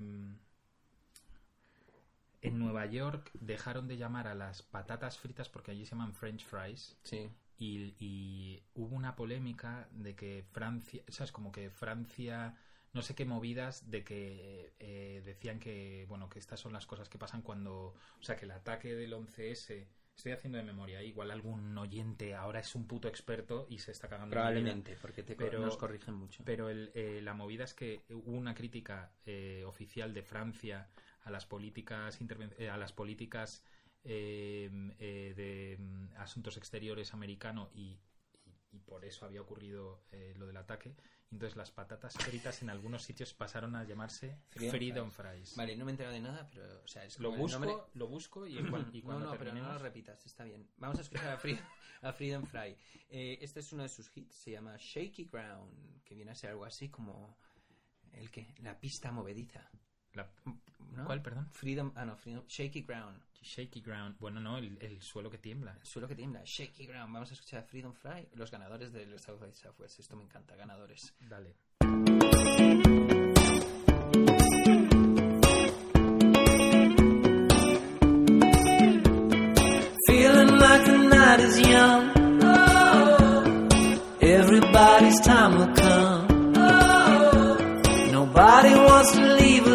en Nueva York dejaron de llamar a las patatas fritas porque allí se llaman French fries. Sí. Y, y hubo una polémica de que Francia, ¿sabes? Como que Francia, no sé qué movidas, de que eh, decían que, bueno, que estas son las cosas que pasan cuando, o sea, que el ataque del 11S Estoy haciendo de memoria. Igual algún oyente ahora es un puto experto y se está cagando. Probablemente, porque te Pero- nos corrigen mucho. Pero el, eh, la movida es que hubo una crítica eh, oficial de Francia a las políticas eh, a las políticas eh, eh, de mm, asuntos exteriores americano y, y- y por eso había ocurrido eh, lo del ataque. Entonces las patatas fritas en algunos sitios pasaron a llamarse Freedom Freedom Fries. Vale, no me he enterado de nada, pero, o sea, es Lo busco, nombre- lo busco y, en cuan- y No, cuando no, pero no lo repitas, está bien. Vamos a escuchar a, Free- a Freedom Fry. Eh, este es uno de sus hits, se llama Shaky Ground, que viene a ser algo así como el que la pista movediza. La- ¿no? ¿Cuál, perdón? Freedom, ah no, Freedom, Shaky Ground, Shaky ground. Bueno, no, el, el suelo que tiembla. el suelo que tiembla, Shaky Ground. Vamos a escuchar a Freedom Fry, los ganadores del South by Southwest. Esto me encanta, ganadores. Dale. Feeling like the night is young. Everybody's time will come. Nobody wants to leave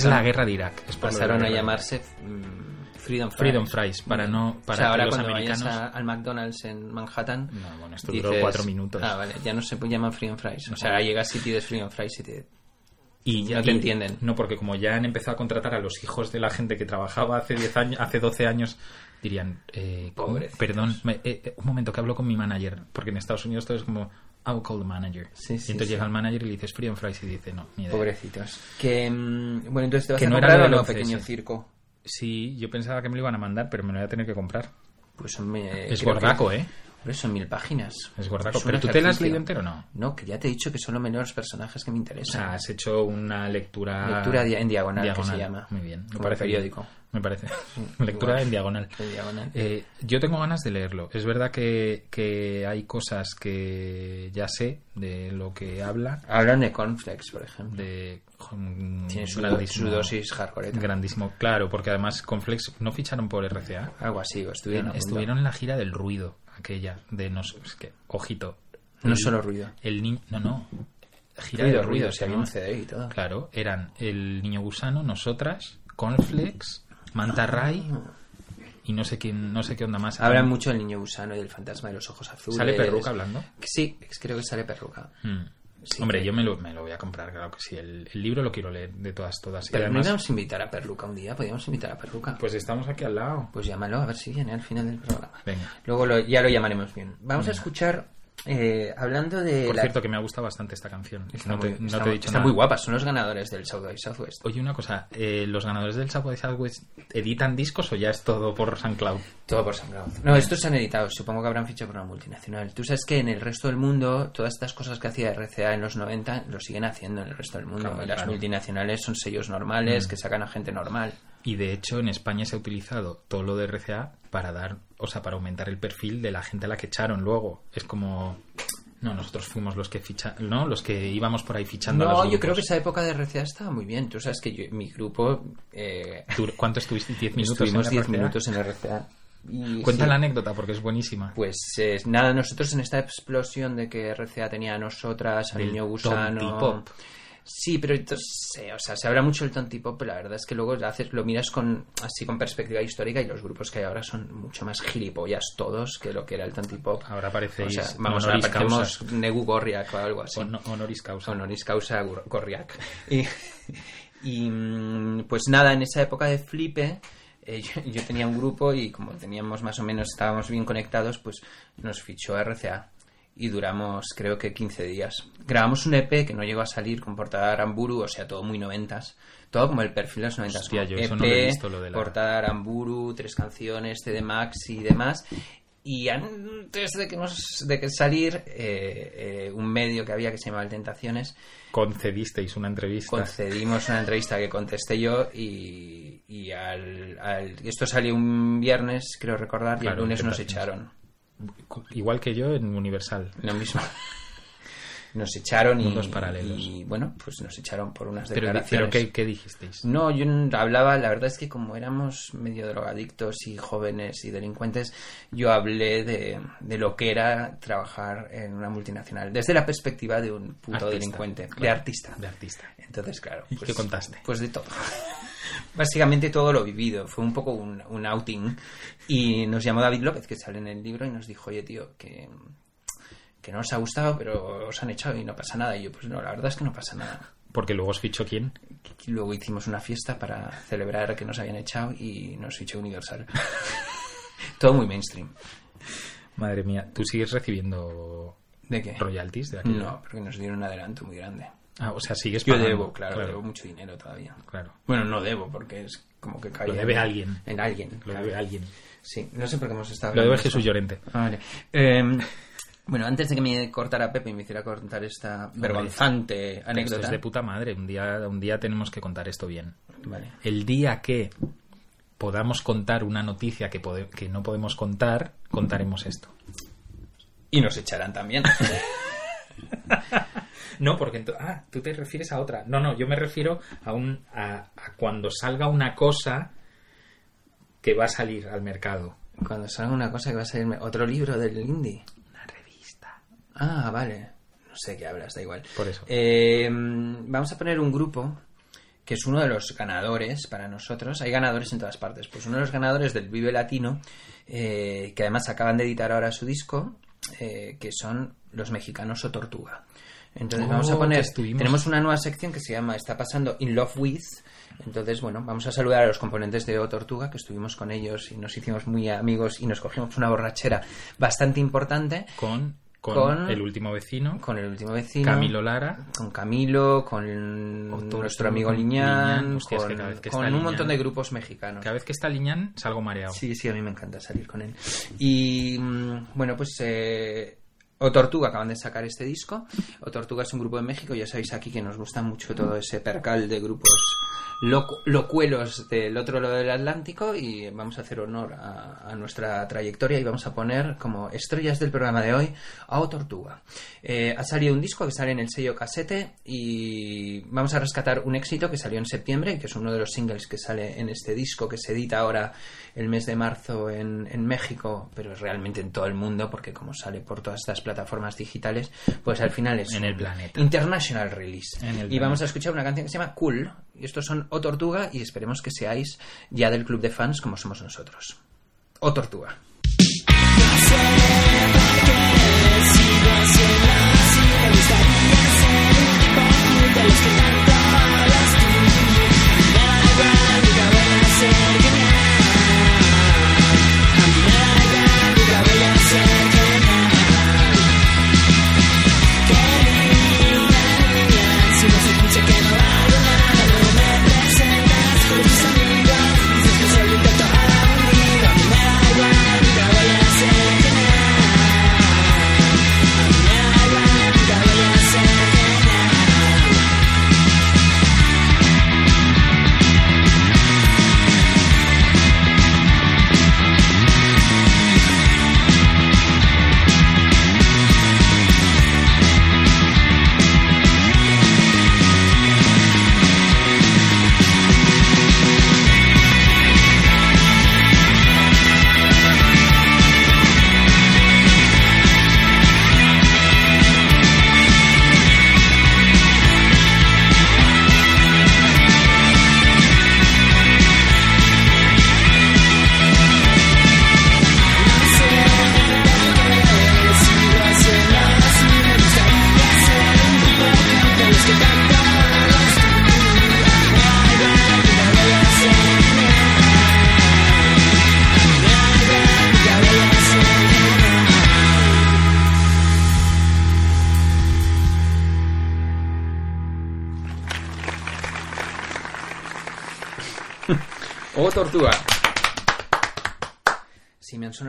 Es pasaron- la guerra de Irak. Pasaron a llamarse Freedom Fries. Freedom Fries, para no- para o sea, ahora los cuando americanos- vayas a- al McDonald's en Manhattan... No, bueno, esto duró cuatro minutos. Ah, vale, ya no se llaman Freedom Fries. O sea, ahora llegas y pides Freedom Fries y te... Y ya No te y- entienden. No, porque como ya han empezado a contratar a los hijos de la gente que trabajaba hace 10 años, hace 12 años, dirían, eh, perdón, me- eh, eh, un momento que hablo con mi manager, porque en Estados Unidos todo es como, I will call the manager. Sí, sí, y entonces sí. llega el manager y le dices Freedom Fries y dice, no, ni idea. Pobrecitos. Que, mm, bueno, entonces te vas Que a no era comprar no, 11S. pequeño circo. Sí, yo pensaba que me lo iban a mandar, pero me lo voy a tener que comprar. Pues me... es gordaco, que- ¿eh? Por eso, mil páginas. Es ¿Pero tú te la has leído entero o no? No, que ya te he dicho que son los menores personajes que me O interesan. sea, has hecho una lectura... Lectura en diagonal, que se llama. Muy bien. Me Como parece bien. periódico. Me parece. [LAUGHS] lectura igual. en diagonal. En diagonal. Eh, yo tengo ganas de leerlo. Es verdad que, que hay cosas que ya sé de lo que habla. Hablan de cornflakes, por ejemplo. De, con Tiene su, dosis hardcore. Grandísimo, claro, porque además Conflex no ficharon por RCA. Algo así, o estuvieron. punto. Estuvieron en la gira del ruido, aquella, de no sé, es que, ojito. No el- solo ruido. El niño, no, no. Gira Ruido, del ruido, si se había un. CD y todo. Claro, eran el niño gusano, nosotras, Conflex, Manta Ray y no sé quién, no sé qué onda más. Hablan mucho del niño gusano y del fantasma de los ojos azules. ¿Sale Perruca hablando? Sí, creo que sale perruca. Hmm. Sí, Hombre, yo me lo, me lo voy a comprar, claro que sí. El, el libro lo quiero leer de todas, todas. Y Pero no además, a invitar a Perluca un día, podíamos invitar a Perluca. pues estamos aquí al lado. Pues llámalo a ver si viene al final del programa. Venga. Luego lo- ya lo llamaremos bien. Vamos a escuchar, eh, hablando de... Por la- cierto, que me ha gustado bastante esta canción. Está, no te, muy, no está- te he dicho está nada. muy guapa, son los ganadores del South by Southwest. Oye, una cosa, eh, ¿los ganadores del South by Southwest editan discos o ya es todo por SoundCloud? Todo por SoundCloud. No, estos se han editado, supongo que habrán fichado por una multinacional. Tú sabes que en el resto del mundo, todas estas cosas que hacía RCA en los 90 lo siguen haciendo en el resto del mundo. Claro, Y las claro. Mm. multinacionales son sellos normales que sacan a gente normal. Y de hecho, en España se ha utilizado todo lo de RCA para dar, o sea, para aumentar el perfil de la gente a la que echaron luego. Es como. No, nosotros fuimos los que ficha, ¿no? Los que íbamos por ahí fichando a No, los yo creo que esa época de RCA estaba muy bien. Tú sabes que yo- mi grupo... Eh, ¿Tú ¿Cuánto estuviste? ¿10 minutos? estuvimos en 10 RCA? minutos en RCA. Y Cuenta sí, la anécdota porque es buenísima. Pues eh, nada, nosotros en esta explosión de que RCA tenía a nosotras, Del niño gusano. tontipop. Sí, pero entonces, eh, o sea, se habla mucho del tontipop, pero la verdad es que luego haces, lo miras con así con perspectiva histórica y los grupos que hay ahora son mucho más gilipollas todos que lo que era el tontipop. Ahora parecéis o sea, vamos, ahora honoris parecemos causa. Negu Gorriak o algo así. Hon- honoris causa. Honoris causa Gor- Gorriak. [LAUGHS] Y, y, mm, pues nada, en esa época de flipe, eh, yo, yo tenía un grupo y como teníamos más o menos, estábamos bien conectados, pues nos fichó RCA. Y duramos, creo que 15 días. Grabamos un EP que no llegó a salir con portada de Aramburu, o sea, todo muy noventas. Todo como el perfil de los noventas. Hostia, yo eso EP, no lo he visto, lo de la- portada de Aramburu, tres canciones, CD Max y demás. Y antes de que, nos, de que salir, eh, eh, un medio que había que se llamaba Tentaciones, Concedisteis una entrevista. concedimos una entrevista que contesté yo y, y al, al- esto salió un viernes, creo recordar, y Claro, el lunes nos echaron. Igual que yo en Universal. Lo mismo. Nos echaron y, paralelos. y, bueno, pues nos echaron por unas declaraciones. pero ¿qué, qué dijisteis? No, yo hablaba, la verdad es que como éramos medio drogadictos y jóvenes y delincuentes, yo hablé de, de lo que era trabajar en una multinacional, desde la perspectiva de un puto Artista, delincuente, de artista. De artista. Entonces, claro. ¿Y qué contaste? Pues de todo. Básicamente todo lo vivido. Fue un poco un, un outing. Y nos llamó David López, que sale en el libro, y nos dijo, oye, tío, que, que no os ha gustado, pero os han echado y no pasa nada. Y yo, pues no, la verdad es que no pasa nada. Porque luego os fichó quién. Luego hicimos una fiesta para celebrar que nos habían echado y nos fichó Universal. [LAUGHS] todo muy mainstream. Madre mía, ¿tú sigues recibiendo ¿De qué? royalties de aquello? No, porque nos dieron un adelanto muy grande. Ah, o sea, sigues Yo pagando. debo, claro, debo mucho dinero todavía. Claro. Bueno, no debo, porque es como que cae Lo debe alguien. En alguien. Lo claro. debe alguien. Sí, no sé por qué hemos estado Lo debe de Jesús esto. Llorente. Ah, vale. Eh, bueno, antes de que me cortara Pepe y me hiciera contar esta vergonzante Esto anécdota. es de puta madre. Un día, un día tenemos que contar esto bien. Vale. El día que podamos contar una noticia que, que no podemos contar, contaremos esto. Y nos echarán también. [LAUGHS] No, porque ento- ah, tú te refieres a otra. No, no, yo me refiero a un a, a cuando salga una cosa que va a salir al mercado. Cuando salga una cosa que va a salirme. Otro libro del indie. Una revista. Ah, vale. No sé qué hablas, da igual. Por eso. Eh, vamos a poner un grupo que es uno de los ganadores para nosotros. Hay ganadores en todas partes. Pues uno de los ganadores del Vive Latino, eh, que además acaban de editar ahora su disco, eh, que son los mexicanos o Tortuga. Entonces Oh, vamos a poner, que estuvimos- tenemos una nueva sección que se llama Está pasando In Love With. Entonces, bueno, vamos a saludar a los componentes de O Tortuga, que estuvimos con ellos y nos hicimos muy amigos y nos cogimos una borrachera bastante importante. Con con, Con- el último vecino, con el último vecino. Camilo Lara. Con Camilo, con nuestro amigo Liñán, que con, que un montón de grupos mexicanos. Cada vez que está Liñán salgo mareado. Sí, sí, a mí me encanta salir con él. Y mm, bueno, pues eh, O Tortuga acaban de sacar este disco. O Tortuga es un grupo de México, ya sabéis aquí que nos gusta mucho todo ese percal de grupos locu- locuelos del otro lado del Atlántico y vamos a hacer honor a, a nuestra trayectoria y vamos a poner como estrellas del programa de hoy a O Tortuga. Eh, ha salido un disco que sale en el sello casete y vamos a rescatar un éxito que salió en septiembre, que es uno de los singles que sale en este disco que se edita ahora el mes de marzo en, en México, pero realmente en todo el mundo, porque como sale por todas estas plataformas digitales, pues al final es En el planeta. International Release. En el y vamos a escuchar una canción que se llama Cool. Y estos son O Tortuga y esperemos que seáis ya del club de fans como somos nosotros. O Tortuga.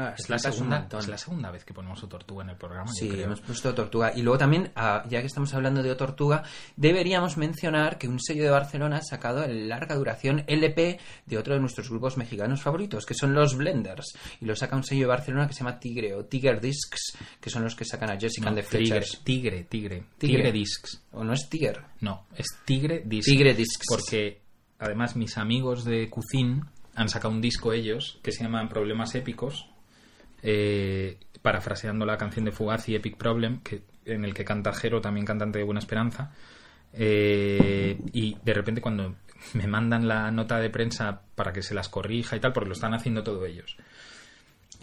Es la, segunda, es la segunda vez que ponemos O Tortuga en el programa. Sí, creo. hemos puesto Tortuga. Y luego también, ah, ya que estamos hablando de O Tortuga, deberíamos mencionar que un sello de Barcelona ha sacado el larga duración LP de otro de nuestros grupos mexicanos favoritos, que son los Blenders. Y lo saca un sello de Barcelona que se llama Tigre o Tiger Discs, que son los que sacan a Jessica No, and the Fletchers. tigre, tigre, Tigre. tigre. Discs. ¿O no es Tiger? No, es Tigre Discs. Tigre Discs. Porque además mis amigos de Cucín han sacado un disco ellos que se llama Problemas Épicos, eh, parafraseando la canción de Fugazi Epic Problem, que, en el que canta Jero, también cantante de Buena Esperanza. Eh, y de repente cuando me mandan la nota de prensa para que se las corrija y tal, porque lo están haciendo todo ellos.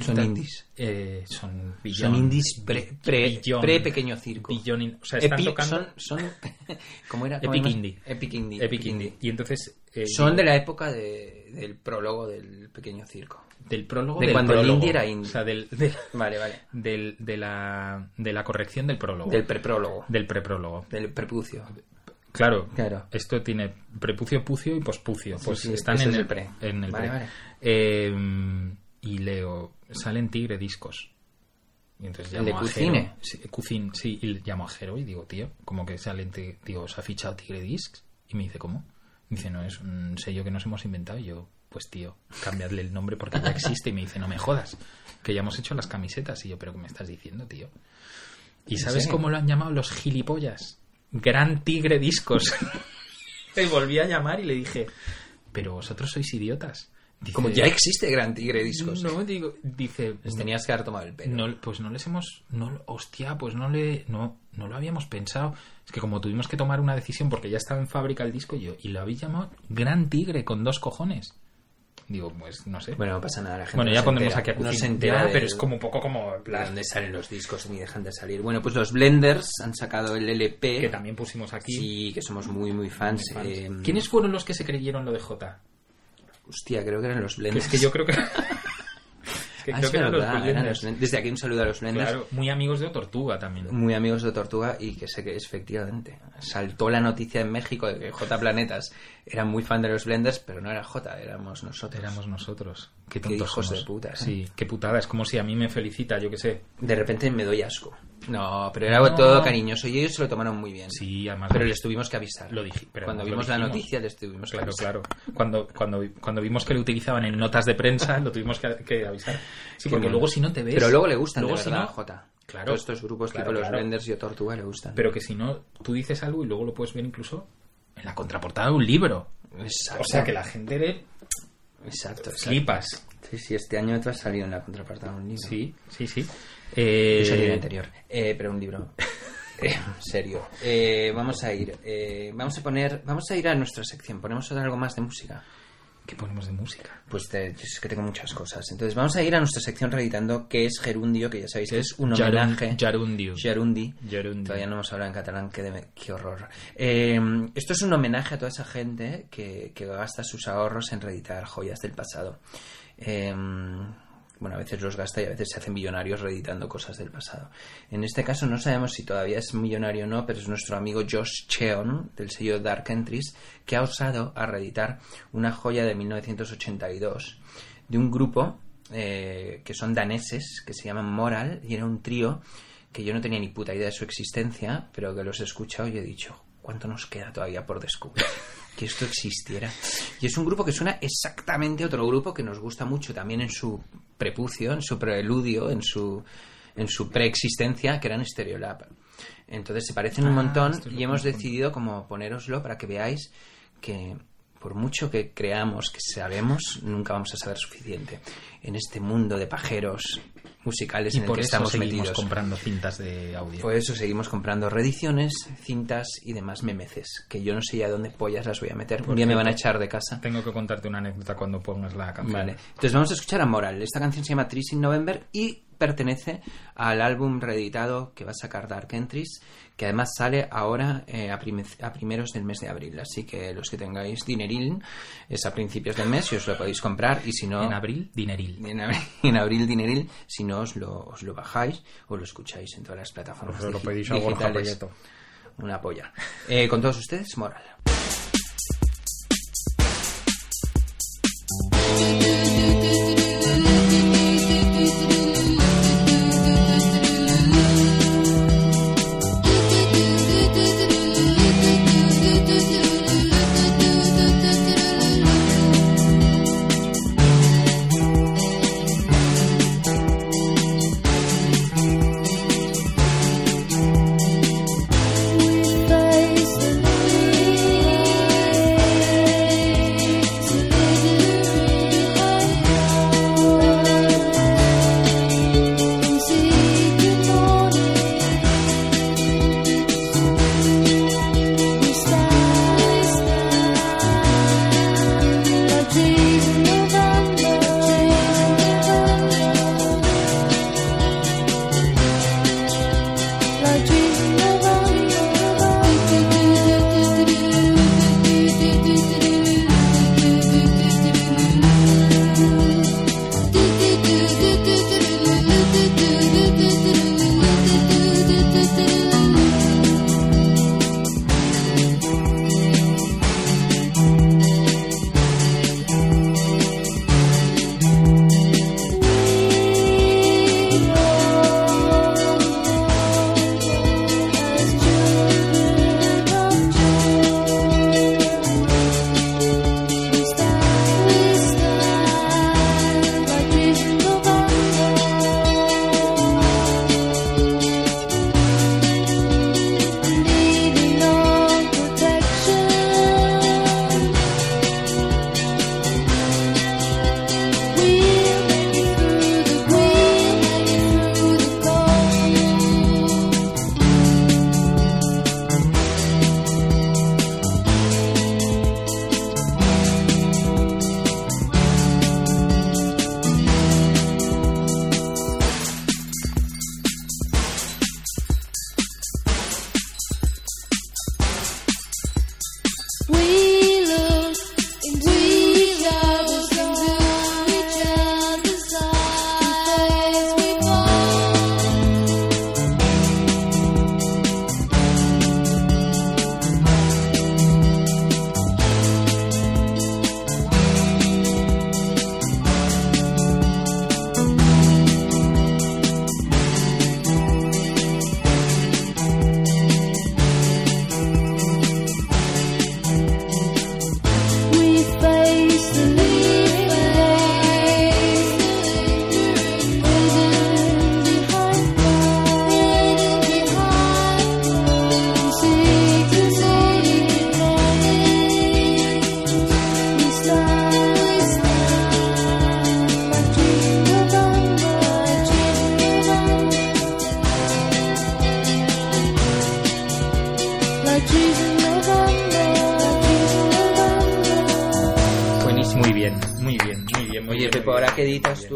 Son Tal- indies. Eh, son billón. Son indies pre, pre, Billón. pre pequeño circo. Billón in- o sea, están Epi- tocando Son, son, [LAUGHS] ¿Cómo era? ¿Cómo Epic? Indie. Epic Indie. Epic Indie. Y entonces... eh, Son de la época de- del prólogo del pequeño circo. Del prólogo de del cuando el indie era indie. O sea, del, del- Vale, vale. del- de, la, de la corrección del prólogo. Del preprólogo. Del preprólogo. Del prepucio. Claro, Claro. esto tiene prepucio, pucio y pospucio. Pues sí, están en es el, el pre. En el Vale, pre. vale. Eh, y leo, salen Tigre discos. Y entonces El llamo de a Jero. Cucine. Sí, Cucín, sí, y llamo a Jero y digo, tío, como que salen, Tigre- digo, ¿se ha fichado Tigre Discs? Y me dice, ¿cómo? Me dice, no, es un sello que nos hemos inventado. Y yo, pues tío, cambiadle el nombre porque ya existe. Y me dice, no me jodas, que ya hemos hecho las camisetas. Y yo, ¿pero qué me estás diciendo, tío? ¿Y ¿En sabes serio? cómo lo han llamado los gilipollas? Gran Tigre Discos. [LAUGHS] Le volví a llamar y le dije, pero vosotros sois idiotas. Dice, Como ya existe Gran Tigre Discos. No, digo, dice, Les tenías que haber tomado el pelo. no, pues no les hemos. No, hostia, pues no le. No, no lo habíamos pensado. Es que como tuvimos que tomar una decisión porque ya estaba en fábrica el disco y yo. Y lo habéis llamado Gran Tigre con dos cojones. Digo, pues no sé. Bueno, no pasa nada. La gente Bueno, no ya se pondremos entera. aquí a No se entera, Ya, pero es como un poco como. en de dónde salen los discos ni dejan de salir. Bueno, pues los Blenders han sacado el LP. que también pusimos aquí. Sí, que somos muy, muy fans. Fans. eh, ¿Quiénes fueron los que se creyeron lo de J? Hostia, creo que eran los Blenders. es que yo creo que. [LAUGHS] que Ah, creo es que eran verdad, los. Desde aquí un saludo a los Blenders. Claro, muy amigos de Tortuga también. Muy amigos de Tortuga y que sé que efectivamente saltó la noticia en México de que J Planetas era muy fan de los Blenders, pero no era J, éramos nosotros. Éramos nosotros. Qué Qué tontos hijos somos. de puta, ¿eh? Sí, qué putada. Es como si a mí me felicita, yo qué sé. De repente me doy asco. No, pero era No. todo cariñoso y ellos se lo tomaron muy bien. Sí, además. Pero les tuvimos que avisar. Lo dije, pero Cuando vimos la noticia les tuvimos que Claro, avisar. claro. Cuando, cuando, cuando vimos que lo utilizaban en notas de prensa, lo tuvimos que, que avisar. Sí, porque bueno. luego si no te ves. Pero luego le gustan luego de si no- J. Claro. Todos estos grupos Claro, tipo los claro. Blenders y Tortuga le gustan. Pero que si no, tú dices algo y luego lo puedes ver incluso en la contraportada de un libro. Exacto. O sea que la gente de Exacto, exacto. flipas. Sí, sí, este año tú has salido en la contrapartada de un libro. Sí, sí, sí. Eh, Yo salí en el anterior. Eh, pero un libro. [LAUGHS] Eh, serio. Eh, vamos a ir. eh, vamos a poner. Vamos a ir a nuestra sección. Ponemos algo más de música. ¿Qué ponemos de música? Pues te- es que tengo muchas cosas. Entonces vamos a ir a nuestra sección reeditando que es Gerundio, que ya sabéis que es un homenaje. Yarundio. Gerundi. Gerundi. Todavía no hemos hablado en catalán, qué, de- qué horror. Eh, esto es un homenaje a toda esa gente que, que gasta sus ahorros en reeditar joyas del pasado. Eh, bueno, a veces los gasta y a veces se hacen millonarios reeditando cosas del pasado. En este caso no sabemos si todavía es millonario o no, pero es nuestro amigo Josh Cheon, del sello Dark Entries, que ha osado a reeditar una joya de 1982 de un grupo eh, que son daneses, que se llaman Moral, y era un trío que yo no tenía ni puta idea de su existencia, pero que los he escuchado y he dicho, ¿cuánto nos queda todavía por descubrir? [LAUGHS] Que esto existiera. Y es un grupo que suena exactamente a otro grupo que nos gusta mucho también en su prepucio, en su preludio, en su, en su preexistencia, que eran Stereolab. Entonces se parecen un Ah, montón y hemos decidido como ponéroslo para que veáis que por mucho que creamos que sabemos, nunca vamos a saber suficiente en este mundo de pajeros musicales Y en el por que eso estamos seguimos metidos. comprando cintas de audio. Por eso seguimos comprando reediciones, cintas y demás memeces, que yo no sé ya dónde pollas las voy a meter. Un día me van a echar de casa. Tengo que contarte una anécdota cuando pongas la canción. Vale. Entonces vamos a escuchar a Moral. Esta canción se llama Trees in November y pertenece al álbum reeditado que va a sacar Dark Entries, que además sale ahora eh, a, prime- a primeros del mes de abril. Así que los que tengáis dineril es a principios del mes y os lo podéis comprar y si no... En abril, dineril. [LAUGHS] En abril, en abril dineril, si no os lo, os lo bajáis o lo escucháis en todas las plataformas Os lo digi- pedís a Borja. Una polla. Eh, con todos ustedes, Moral.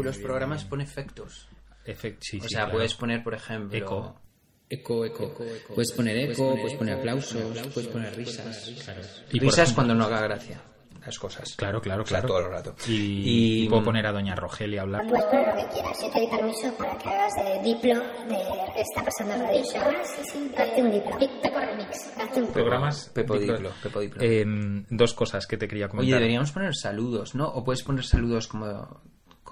Tú los bien, programas bien. pone efectos. Efect- sí, O sí, sea, claro. puedes poner, por ejemplo... Eco. Eco, eco. Puedes poner eco, puedes poner aplausos, puedes poner risas. Y por risas ejemplo- cuando no haga gracia las cosas. Claro, claro, O sea, claro. todo el rato. Y, Y- y puedo poner a Doña Rogelia a hablar. Puedes poner lo que quieras. Yo te doy permiso para que hagas de diplo de está pasando el radio show. Hazte un diplo. Pepo remix. Hazte un Programas. Pepo Diplo. Diplo, Pepo Diplo. Em, dos cosas que te quería Oye, comentar. deberíamos poner saludos, ¿no? O puedes poner saludos como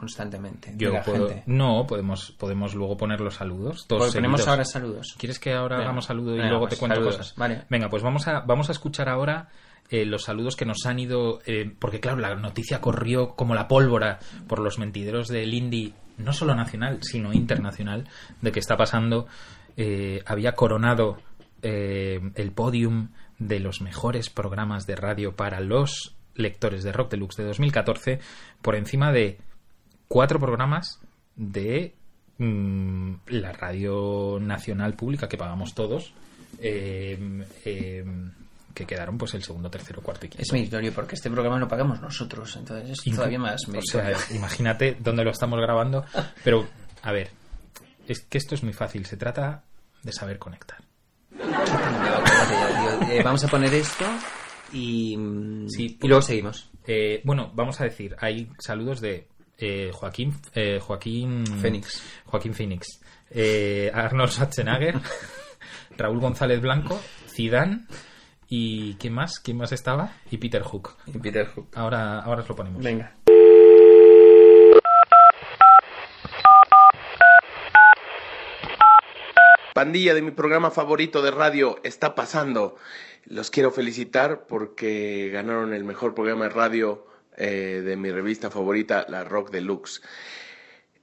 constantemente. de Yo la puedo- gente. No, podemos, podemos luego poner los saludos. Todos Pues ponemos ahora saludos. ¿Quieres que ahora Venga. hagamos saludo y luego pues te cuento saludos. cosas? Vale. Venga, pues vamos a, vamos a escuchar ahora eh, los saludos que nos han ido. eh, porque, claro, la noticia corrió como la pólvora por los mentideros del indie, no solo nacional, sino internacional, de que está pasando. eh, había coronado eh, el podium de los mejores programas de radio para los lectores de Rock Deluxe de 2014 por encima de cuatro programas de mm, la radio nacional pública que pagamos todos eh, eh, que quedaron pues el segundo, tercero, cuarto y quinto. Es meritorio porque este programa lo pagamos nosotros, entonces es todavía más o sea, [LAUGHS] imagínate dónde lo estamos grabando pero a ver es que esto es muy fácil se trata de saber conectar. Eh, vamos a poner esto y, Sí, y luego seguimos. Eh, bueno, vamos a decir, hay saludos de eh, Joaquín eh, Joaquín. Joaquín Phoenix, eh, Arnold Schwarzenegger, [LAUGHS] Raúl González Blanco, Zidane y ¿quién más? ¿Quién más estaba? Y Peter Hook. Y Peter Hook. Ahora, ahora os lo ponemos. Venga. Pandilla de mi programa favorito de radio está pasando. Los quiero felicitar porque ganaron el mejor programa de radio eh, de mi revista favorita, la Rock Deluxe.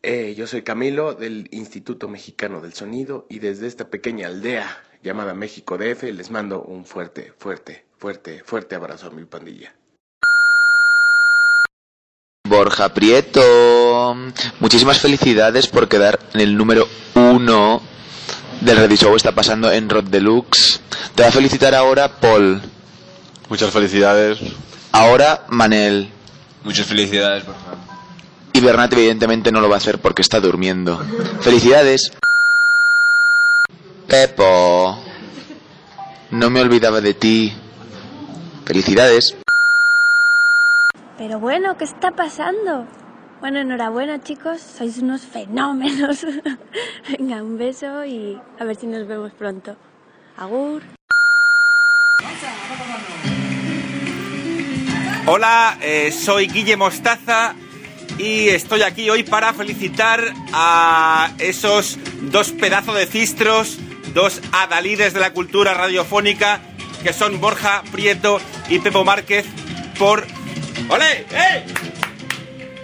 Eh, yo soy Camilo del Instituto Mexicano del Sonido y desde esta pequeña aldea llamada México DF les mando un fuerte, fuerte, fuerte, fuerte abrazo a mi pandilla. Borja Prieto, muchísimas felicidades por quedar en el número uno del Radio Show. Está pasando en Rod Deluxe. Te va a felicitar ahora Paul. Muchas felicidades. Ahora Manel. Muchas felicidades, Borja. Y Bernat evidentemente no lo va a hacer porque está durmiendo. Felicidades. Pepo. No me olvidaba de ti. Felicidades. Pero bueno, ¿qué está pasando? Bueno, enhorabuena chicos, sois unos fenómenos. [LAUGHS] Venga, un beso y a ver si nos vemos pronto. Agur. Hola, eh, soy Guille Mostaza y estoy aquí hoy para felicitar a esos dos pedazos de cistros, dos adalides de la cultura radiofónica, que son Borja Prieto y Pepo Márquez, por... ¡Ole! ¡Eh!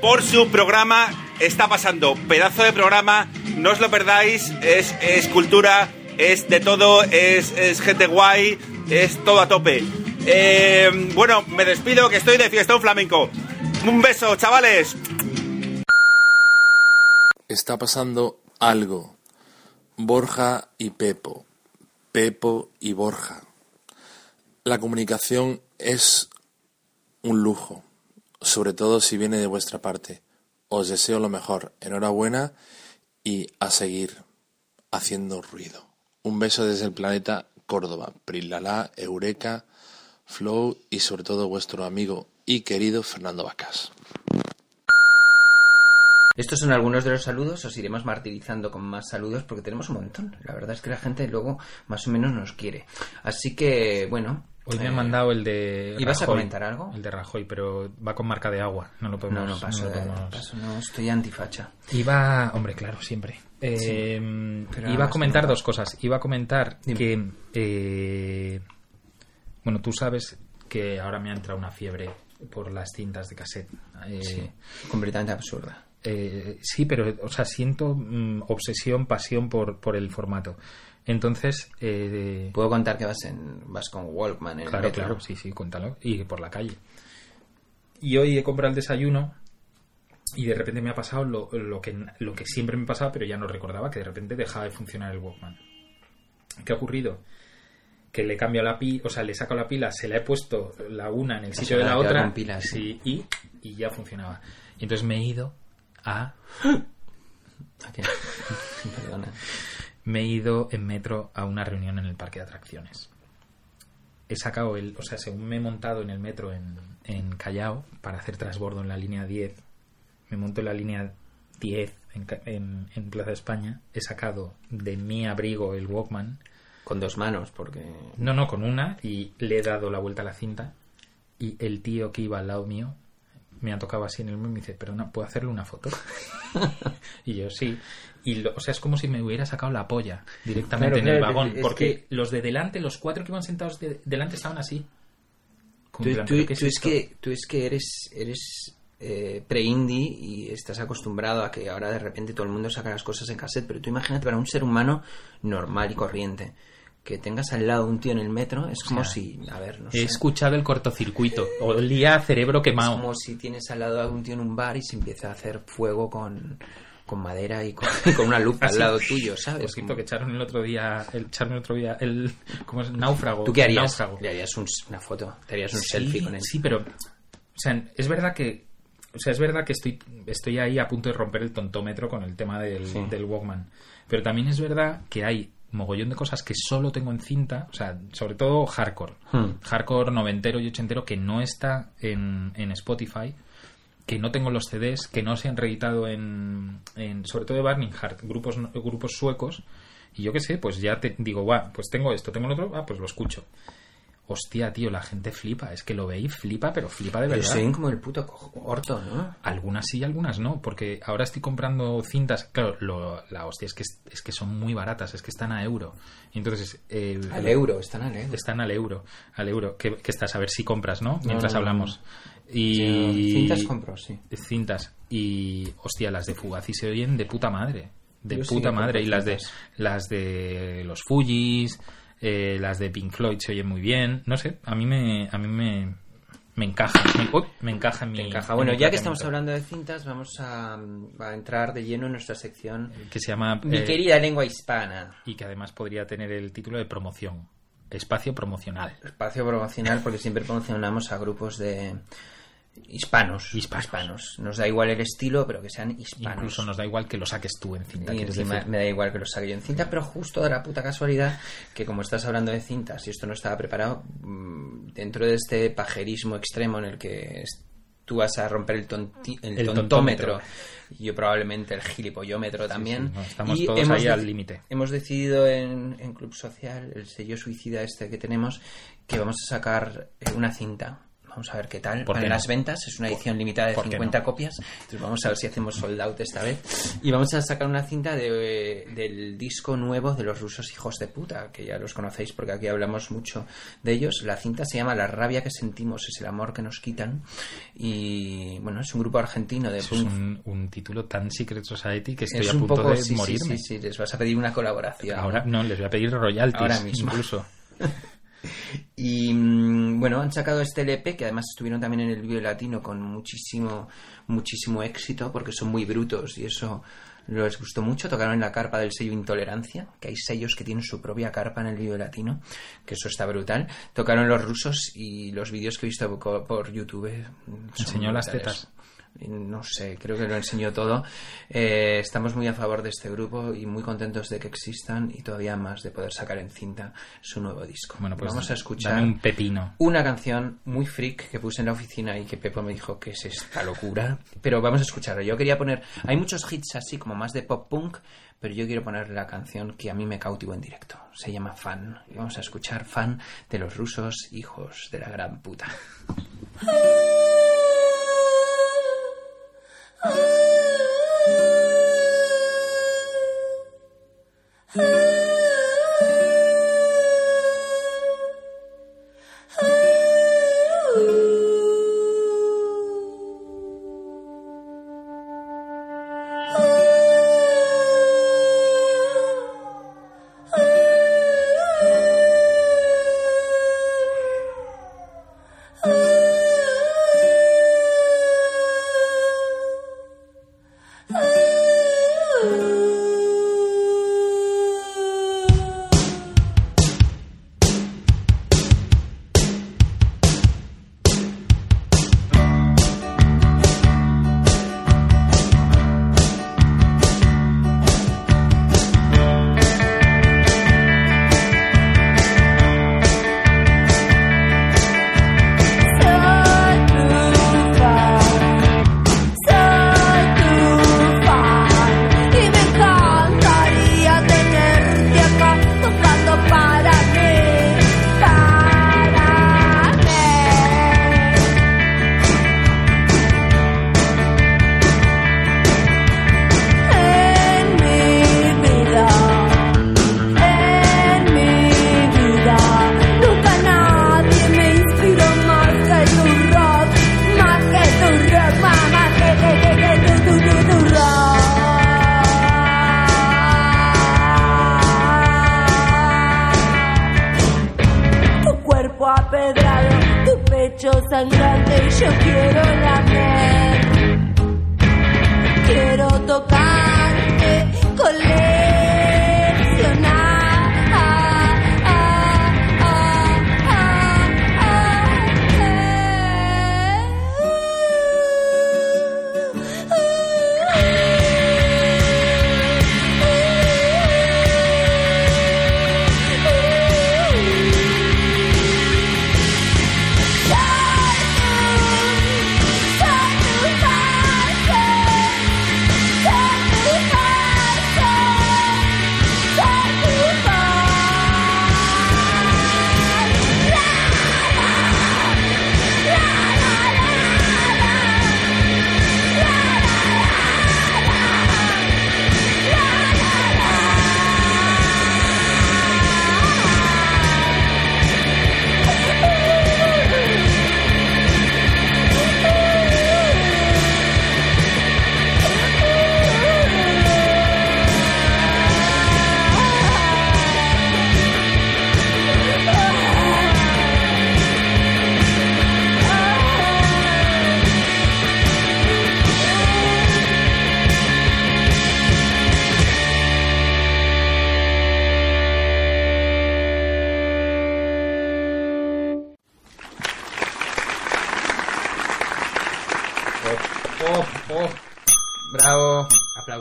Por su programa Está pasando, pedazo de programa, no os lo perdáis, es, cultura, es de todo, es, es gente guay, es todo a tope. Eh, bueno, me despido que estoy de fiesta un flamenco. Un beso, chavales. Está pasando algo. Borja y Pepo. Pepo y Borja. La comunicación es un lujo, sobre todo si viene de vuestra parte. Os deseo lo mejor. Enhorabuena y a seguir haciendo ruido. Un beso desde el planeta Córdoba. Prilala, Eureka, Flow y sobre todo vuestro amigo y querido Fernando Vacas. Estos son algunos de los saludos, os iremos martirizando con más saludos porque tenemos un montón. La verdad es que la gente luego más o menos nos quiere. Así que, bueno. Hoy me eh, han mandado el de. ¿Ibas a Rajoy, comentar algo? El de Rajoy, pero va con marca de agua. No lo podemos. No, no paso, lo de- podemos- paso, no, estoy antifacha. Iba, hombre, claro, siempre. Eh, Sí, iba a comentar dos cosas. Iba a comentar que, eh, bueno, tú sabes que ahora me ha entrado una fiebre por las cintas de cassette. Eh, Sí, completamente absurda. eh, sí, pero, o sea, siento mm, obsesión, pasión por, por el formato. Entonces, eh, Puedo contar que vas en vas con Walkman en el Claro, metro. claro, sí, sí, cuéntalo. Y por la calle. Y hoy he comprado el desayuno y de repente me ha pasado lo, lo que, lo que siempre me pasaba, pero ya no recordaba, que de repente dejaba de funcionar el Walkman. ¿Qué ha ocurrido? Que le cambio la pila, o sea, le saco la pila, se la he puesto la una en el sitio de la otra pilas, sí, y, y ya funcionaba. Y entonces me he ido a... [LAUGHS] Perdona. Me he ido en metro a una reunión en el parque de atracciones. He sacado el... O sea, según me he montado en el metro en, en Callao para hacer transbordo en la línea 10, me monto en la línea 10 en, en, en Plaza España, he sacado de mi abrigo el Walkman. Con dos manos, porque... No, no, con una y le he dado la vuelta a la cinta y el tío que iba al lado mío me ha tocado así en el me dice, perdona, ¿puedo hacerle una foto? [LAUGHS] y yo, sí. Y lo- o sea, es como si me hubiera sacado la polla directamente Claro, en el vagón. porque que- los de delante, los cuatro que iban sentados de- delante estaban así. Como Tú, en plan, tú- ¿pero qué es tú es que, tú es que eres, eres eh, pre-indie y estás acostumbrado a que ahora de repente todo el mundo saca las cosas en cassette, pero tú imagínate para un ser humano normal y corriente que tengas al lado un tío en el metro, es como sea, si, a ver, no He sé. escuchado el cortocircuito. Olía a cerebro Es quemado. como si tienes al lado a un tío en un bar y se empieza a hacer fuego con, con madera y con, y [LAUGHS] con una luz al lado tuyo, ¿sabes? Cierto, que echaron el otro día, el, echaron el otro día el, ¿cómo es? Náufrago. ¿Tú qué harías? Le harías un- una foto, te harías un Sí, selfie con él. Sí, pero, o sea, es verdad que, o sea, es verdad que estoy, estoy ahí a punto de romper el tontómetro con el tema del, Sí. del Walkman. Pero también es verdad que hay mogollón de cosas que solo tengo en cinta, o sea, sobre todo hardcore. Hmm. Hardcore noventero y ochentero que no está en, en Spotify, que no tengo los CDs, que no se han reeditado en, en sobre todo de Burning Heart, grupos, grupos suecos. Y yo qué sé, pues ya te digo, va, pues tengo esto, tengo el otro, ah, pues lo escucho. Hostia, tío, la gente flipa. Es que lo veis, flipa, pero flipa de Pero verdad. se ven como el puto orto, ¿no? Algunas sí, algunas no, porque ahora estoy comprando cintas. Claro, lo- la hostia es que, es que son muy baratas, es que están a euro. Entonces. eh, Al euro, están al euro. Están al euro, al euro. Que, que estás a ver si compras, ¿no? Mientras no, no, hablamos. no. Y. Cintas compro, sí. Cintas. Y. Hostia, las de Fugazi se oyen de puta madre. De Yo puta madre. Y las de, las de los Fujis, eh, las de Pink Floyd se oyen muy bien. No sé, a mí me. A mí me. Me encaja, me, encaja en mi. Encaja. en Bueno, mi ya que estamos hablando de cintas, vamos a, a entrar de lleno en nuestra sección. que se llama Mi eh, querida lengua hispana. y que además podría tener el título de promoción espacio promocional Espacio promocional, porque siempre promocionamos a grupos de hispanos. Hispanos. Nos da igual el estilo, pero que sean hispanos. incluso nos da igual que lo saques tú en cinta Y encima decir. me da igual que lo saque yo en cinta, pero justo de la puta casualidad que como estás hablando de cintas y esto no estaba preparado, mm, dentro de este pajerismo extremo en el que tú vas a romper el, tonti- el El tontómetro, yo probablemente el gilipollómetro también. sí, no, estamos Y todos hemos ahí al límite. Hemos decidido en, en Club Social, el sello suicida este que tenemos, que vamos a sacar eh, una cinta. Vamos a ver qué tal. ¿Por Van qué las no? ventas, es una edición limitada de por qué 50 no? copias. Entonces vamos a ver si hacemos sold out esta vez. Y vamos a sacar una cinta de, del disco nuevo de los rusos hijos de puta, que ya los conocéis porque aquí hablamos mucho de ellos. La cinta se llama La rabia que sentimos es el amor que nos quitan. Y bueno, es un grupo argentino de Eso es un, un título tan Secret Society que estoy Es a un punto poco- de sí, sí, morirme sí, sí, les vas a pedir una colaboración. ahora no les voy a pedir royalties Ahora mismo. incluso [LAUGHS] Y mm, bueno, han sacado este LP que además estuvieron también en el vídeo latino con muchísimo, muchísimo éxito porque son muy brutos y eso les gustó mucho. Tocaron en la carpa del sello Intolerancia, que hay sellos que tienen su propia carpa en el vídeo latino, que eso está brutal. Tocaron los rusos y los vídeos que he visto por, YouTube. mm, Enseñó las tetas. No sé, creo que lo enseñó todo. Eh, estamos muy a favor de este grupo y muy contentos de que existan y todavía más de poder sacar en cinta su nuevo disco. Bueno, pues Vamos a escuchar un pepino. una canción muy freak que puse en la oficina y que Pepo me dijo que es esta locura. Pero vamos a escucharla. Yo quería poner. Hay muchos hits así como más de pop punk, pero yo quiero poner la canción que a mí me cautivó en directo. Se llama Fan. Y vamos a escuchar Fan de los rusos hijos de la gran puta. [LAUGHS] Oh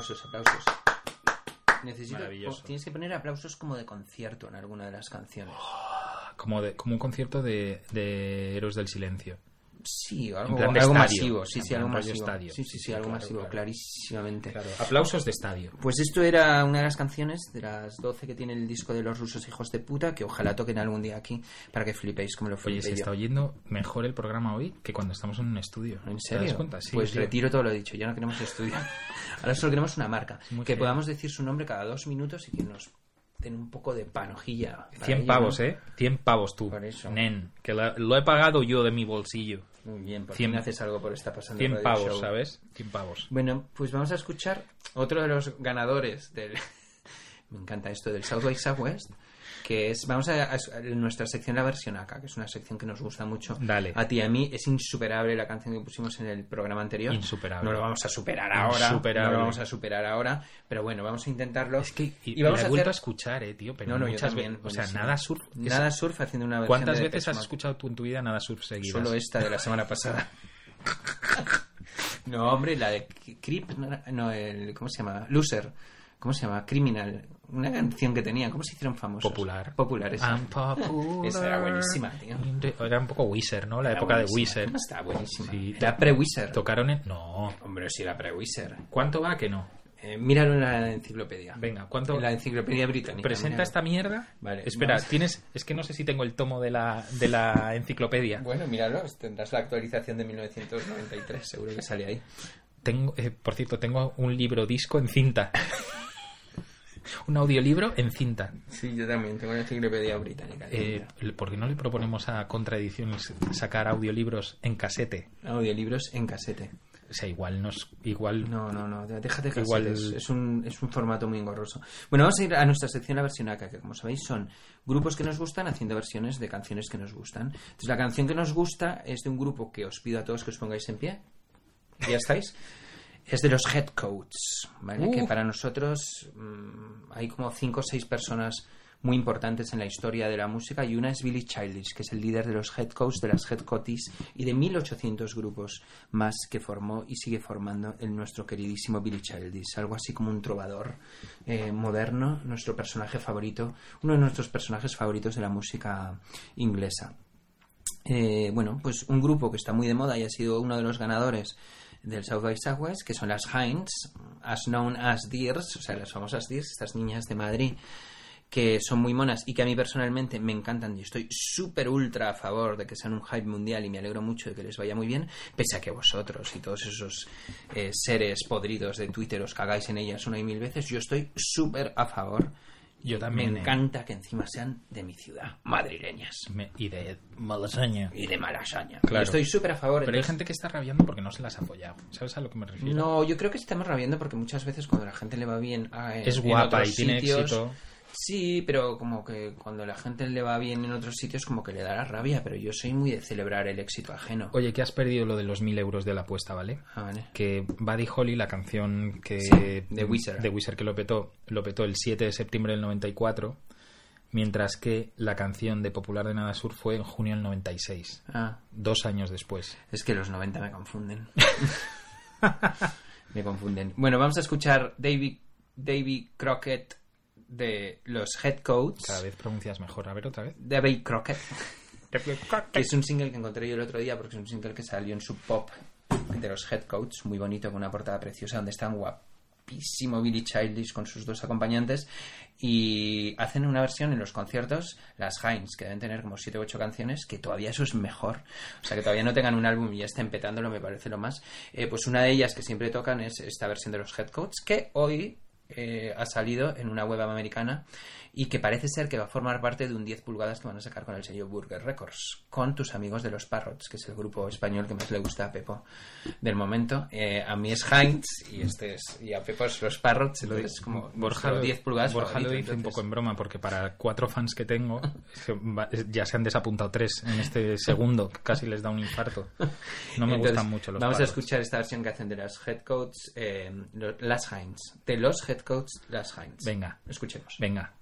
Aplausos, aplausos. Necesito. Maravilloso. tienes que poner aplausos como de concierto en alguna de las canciones. Como, de, como un concierto de, de Héroes del Silencio. Sí, algo, algo estadio. masivo. Sí, sí, algo masivo. estadio. Sí, sí, sí, Sí, algo claro, masivo, claro. clarísimamente. Claro, aplausos de estadio. Pues esto era una de las canciones de las 12 que tiene el disco de los rusos hijos de puta, que ojalá toquen algún día aquí para que flipéis como lo Oye, flipé se yo. está oyendo mejor el programa hoy que cuando estamos en un estudio. ¿En ¿Te serio? das cuenta? Sí, pues tío. retiro todo lo dicho, ya no queremos estudio. [LAUGHS] Ahora solo queremos una marca. muy Que podamos decir su nombre cada dos minutos y que nos den un poco de panojilla. para 100 ello, pavos, ¿no? ¿eh? 100 pavos tú. Por eso. Nen, que la- lo he pagado yo de mi bolsillo. Muy bien, por 100 fin haces algo por esta pasando 100 Radio pavos, Show. ¿sabes? 100 pavos. Bueno, pues vamos a escuchar otro de los ganadores del... [LAUGHS] Me encanta esto del South by Southwest, que es... Vamos a, nuestra sección La Versión Acá, que es una sección que nos gusta mucho. Dale. A ti y a mí es insuperable la canción que pusimos en el programa anterior. Insuperable. No lo vamos a superar ahora. Insuperable. No lo vamos a superar ahora, pero bueno, vamos a intentarlo. Es que y, vamos la he a vuelto hacer- a escuchar, eh, tío. Pero No, no, muchas veces. O sea, nada surf. Nada surf haciendo una versión ¿Cuántas de veces has escuchado tú en tu vida nada surf seguidas? Solo esta de la semana pasada. [LAUGHS] No, hombre, la de Creep, no, el, ¿cómo se llama? Loser. ¿Cómo se llama? Criminal. Una canción que tenían. ¿Cómo se hicieron famosos? Popular. Popular, esa. I'm popular. Esa era buenísima, tío. Era un poco Wizard, ¿no? La Era época de. Wizard. Está buenísima. Sí, Era pre-Wizard. Tocaron en... No. Hombre, sí, era pre-Wizard. ¿Cuánto va que no? Eh, míralo en la enciclopedia. Venga, ¿cuánto? En la enciclopedia británica. Presenta míralo. esta mierda. Vale, Espera, vamos. tienes. Es que no sé si tengo el tomo de la, de la enciclopedia. Bueno, míralo. Tendrás la actualización de 1993. Seguro que sale ahí. Tengo, eh, por cierto, tengo un libro disco en cinta. [LAUGHS] un audiolibro en cinta. Sí, yo también tengo la enciclopedia británica. Eh, ¿Por qué no le proponemos a Contraediciones sacar audiolibros en casete? Audiolibros en casete. O sea, igual nos. Igual. No, no, no, déjate casetes. Igual- Es, un, es un formato muy engorroso. Bueno, vamos a ir a nuestra sección La Versión Acá, que como sabéis son grupos que nos gustan haciendo versiones de canciones que nos gustan. Entonces, la canción que nos gusta es de un grupo que os pido a todos que os pongáis en pie. ¿Ya estáis? [LAUGHS] Es de los Headcoats, ¿vale? Uh. Que para nosotros mm, hay como cinco o seis personas muy importantes en la historia de la música y una es Billy Childish, que es el líder de los Headcoats, de las Headcoaties y de 1800 grupos más que formó y sigue formando el nuestro queridísimo Billy Childish, algo así como un trovador eh, moderno, nuestro personaje favorito, uno de nuestros personajes favoritos de la música inglesa. Eh, bueno, pues un grupo que está muy de moda y ha sido uno de los ganadores del South by Southwest, que son las Hinds, as known as Deers, o sea, las famosas Deers, estas niñas de Madrid, que son muy monas y que a mí personalmente me encantan y estoy súper ultra a favor de que sean un hype mundial y me alegro mucho de que les vaya muy bien, pese a que vosotros y todos esos eh, seres podridos de Twitter os cagáis en ellas una y mil veces, yo estoy súper a favor. Yo también, Me eh. encanta que encima sean de mi ciudad, madrileñas. Me- y de malasaña. Y de malasaña. Claro. Yo estoy súper a favor. Pero hay gente que está rabiando porque no se las ha apoyado. ¿Sabes a lo que me refiero? No, yo creo que estamos rabiando porque muchas veces cuando la gente le va bien a- Es en guapa otros y tiene sitios, éxito. Sí, pero como que cuando la gente le va bien en otros sitios como que le da la rabia, pero yo soy muy de celebrar el éxito ajeno. Oye, que has perdido lo de los mil euros de la apuesta, ¿vale? Ah, vale. Que Buddy Holly, la canción que... Sí, de Wizard. De Wizard que lo petó, lo petó el 7 de septiembre del 94, mientras que la canción de Popular de Nada Sur fue en junio del 96. Ah. Dos años después. Es que los 90 me confunden. [LAUGHS] [LAUGHS] me confunden. Bueno, vamos a escuchar David, David Crockett de los Headcoats. Cada vez pronuncias mejor. A ver, otra vez. David Crockett. que es un single que encontré yo el otro día porque es un single que salió en Sub Pop de los Headcoats, muy bonito, con una portada preciosa donde están guapísimo Billy Childish con sus dos acompañantes y hacen una versión en los conciertos, las Heinz, que deben tener como 7 u 8 canciones, que todavía eso es mejor. O sea, que todavía no tengan un álbum y ya estén petándolo, me parece lo más. Eh, pues una de ellas que siempre tocan es esta versión de los Headcoats, que hoy eh, ha salido en una web americana y que parece ser que va a formar parte de un 10 pulgadas que van a sacar con el sello Burger Records, con tus amigos de los Parrots, que es el grupo español que más le gusta a Pepo del momento. Eh, a mí es Heinz y este es y a Pepo es los Parrots, entonces es como Borja lo, 10 pulgadas Borja lo dice un poco en broma porque para cuatro fans que tengo [LAUGHS] se ya se han desapuntado tres en este [LAUGHS] segundo. Casi les da un infarto. No me Entonces, gustan mucho los Vamos a escuchar esta versión que hacen de las Headcoats, eh, lo- las Heinz. De los Headcoats, las Heinz. Venga. Escuchemos. Venga.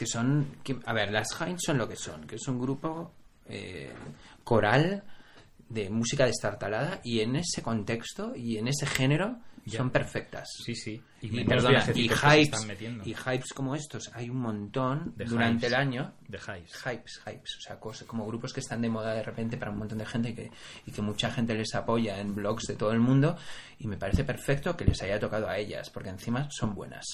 Que son. que- a ver, las Heinz son lo que son, que es un grupo eh, coral de música destartalada y en ese contexto y en ese género Ya. son perfectas. Sí, sí. Y Y, perdona, y hypes, y hypes como estos hay un montón De durante hypes. el año. De hypes. Hypes, hypes. O sea, cosas, como grupos que están de moda de repente para un montón de gente y que, y que mucha gente les apoya en blogs de todo el mundo. Y me parece perfecto que les haya tocado a ellas, porque encima son buenas.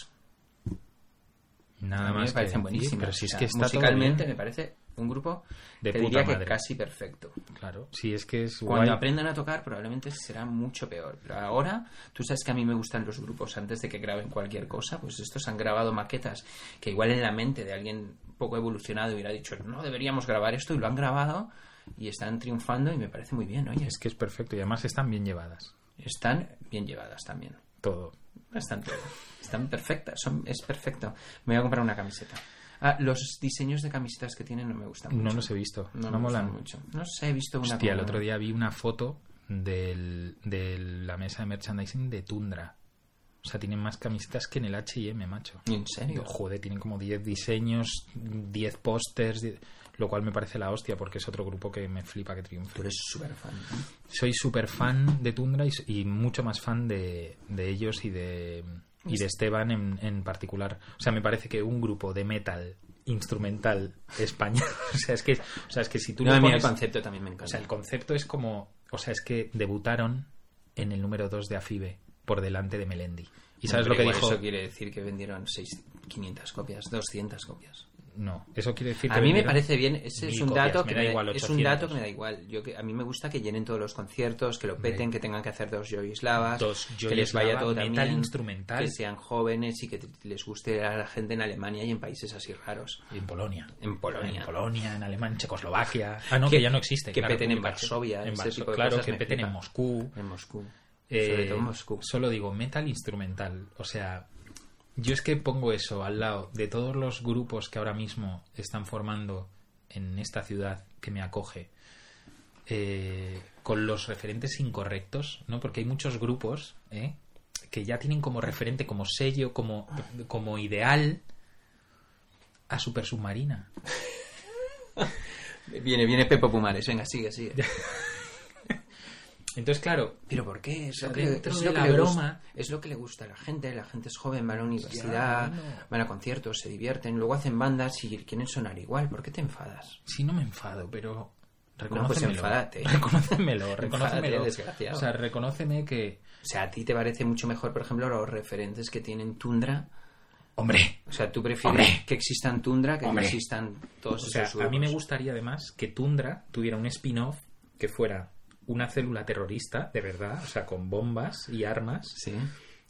Nada a mí más me parecen buenísimos. pero si es O sea, que está todo musicalmente me parece un grupo De que diría madre. que casi perfecto. Claro, si es que es Cuando guay. aprendan a tocar probablemente será mucho peor. Pero ahora, tú sabes que a mí me gustan los grupos antes de que graben cualquier cosa, pues estos han grabado maquetas que igual en la mente de alguien poco evolucionado hubiera dicho, no deberíamos grabar esto y lo han grabado y están triunfando y me parece muy bien, oye. Es que es perfecto y además están bien llevadas. Están bien llevadas también. Todo. Están perfectas, son, es perfecto. Me voy a comprar una camiseta. Ah, los diseños de camisetas que tienen no me gustan mucho. No los he visto. No, No, me molan mucho. No sé, he visto una Hostia, el otro día vi una foto del, de la mesa de merchandising de Tundra. O sea, tienen más camisetas que en el H&M, macho. ¿En serio? Joder, tienen como 10 diseños, 10 pósters, 10 lo cual me parece la hostia porque es otro grupo que me flipa que triunfe. Tú eres súper fan. Soy súper fan de Tundra y, y mucho más fan de, de ellos y de, y de Esteban en, en particular. O sea, me parece que un grupo de metal instrumental español, [LAUGHS] o sea, es que, o sea, es que si tú No, mí el pones- concepto también me encanta. O sea, el concepto es como, o sea, es que debutaron en el número 2 de AFIBE por delante de Melendi. ¿Y sabes lo que dijo? Eso quiere decir que vendieron seis- 500 copias, 200 copias. No, eso quiere decir que A mí me parece bien, ese es un copias, dato me que da me, igual, es un 800. dato que me da igual. Yo que a mí me gusta que llenen todos los conciertos, que lo peten, que tengan que hacer dos Joyislavas, Dos que les vaya todo metal también, instrumental. que sean jóvenes y que les guste a la gente en Alemania y en países así raros. Y en Polonia. En Polonia. En Polonia, en Alemania, en Checoslovaquia. [LAUGHS] Ah, no, Que- que, ya no existe. que claro, peten en. Varsovia, En ese Varso- tipo de claro, cosas que peten flipa. en Moscú. En Moscú. Eh, Sobre todo en Moscú. Solo digo metal instrumental. O sea, yo es que pongo eso al lado de todos los grupos que ahora mismo están formando en esta ciudad que me acoge. eh, con los referentes incorrectos, ¿no? Porque hay muchos grupos ¿eh? que ya tienen como referente, como sello, como, como ideal a Super Submarina. [LAUGHS] Viene, viene Pepo Pumares, venga, sigue, sigue. [LAUGHS] Entonces, claro. ¿Pero por qué? Es lo que, dentro es de lo que la le broma- gusta, es lo que le gusta a la gente. La gente es joven, va a la universidad, bueno. van a conciertos, se divierten, luego hacen bandas y quieren sonar igual. ¿Por qué te enfadas? Sí, no me enfado, pero pues reconócemelo. enfádate. Reconócemelo, [LAUGHS] reconócemelo. Enfádate, desgraciado. O sea, reconóceme que... O sea, ¿a ti te parece mucho mejor, por ejemplo, los referentes que tienen Tundra? Hombre. O sea, ¿tú prefieres Hombre. que existan Tundra que que existan todos O sea, esos a mí me gustaría además que Tundra tuviera un spin-off que fuera una célula terrorista, de verdad, o sea, con bombas y armas,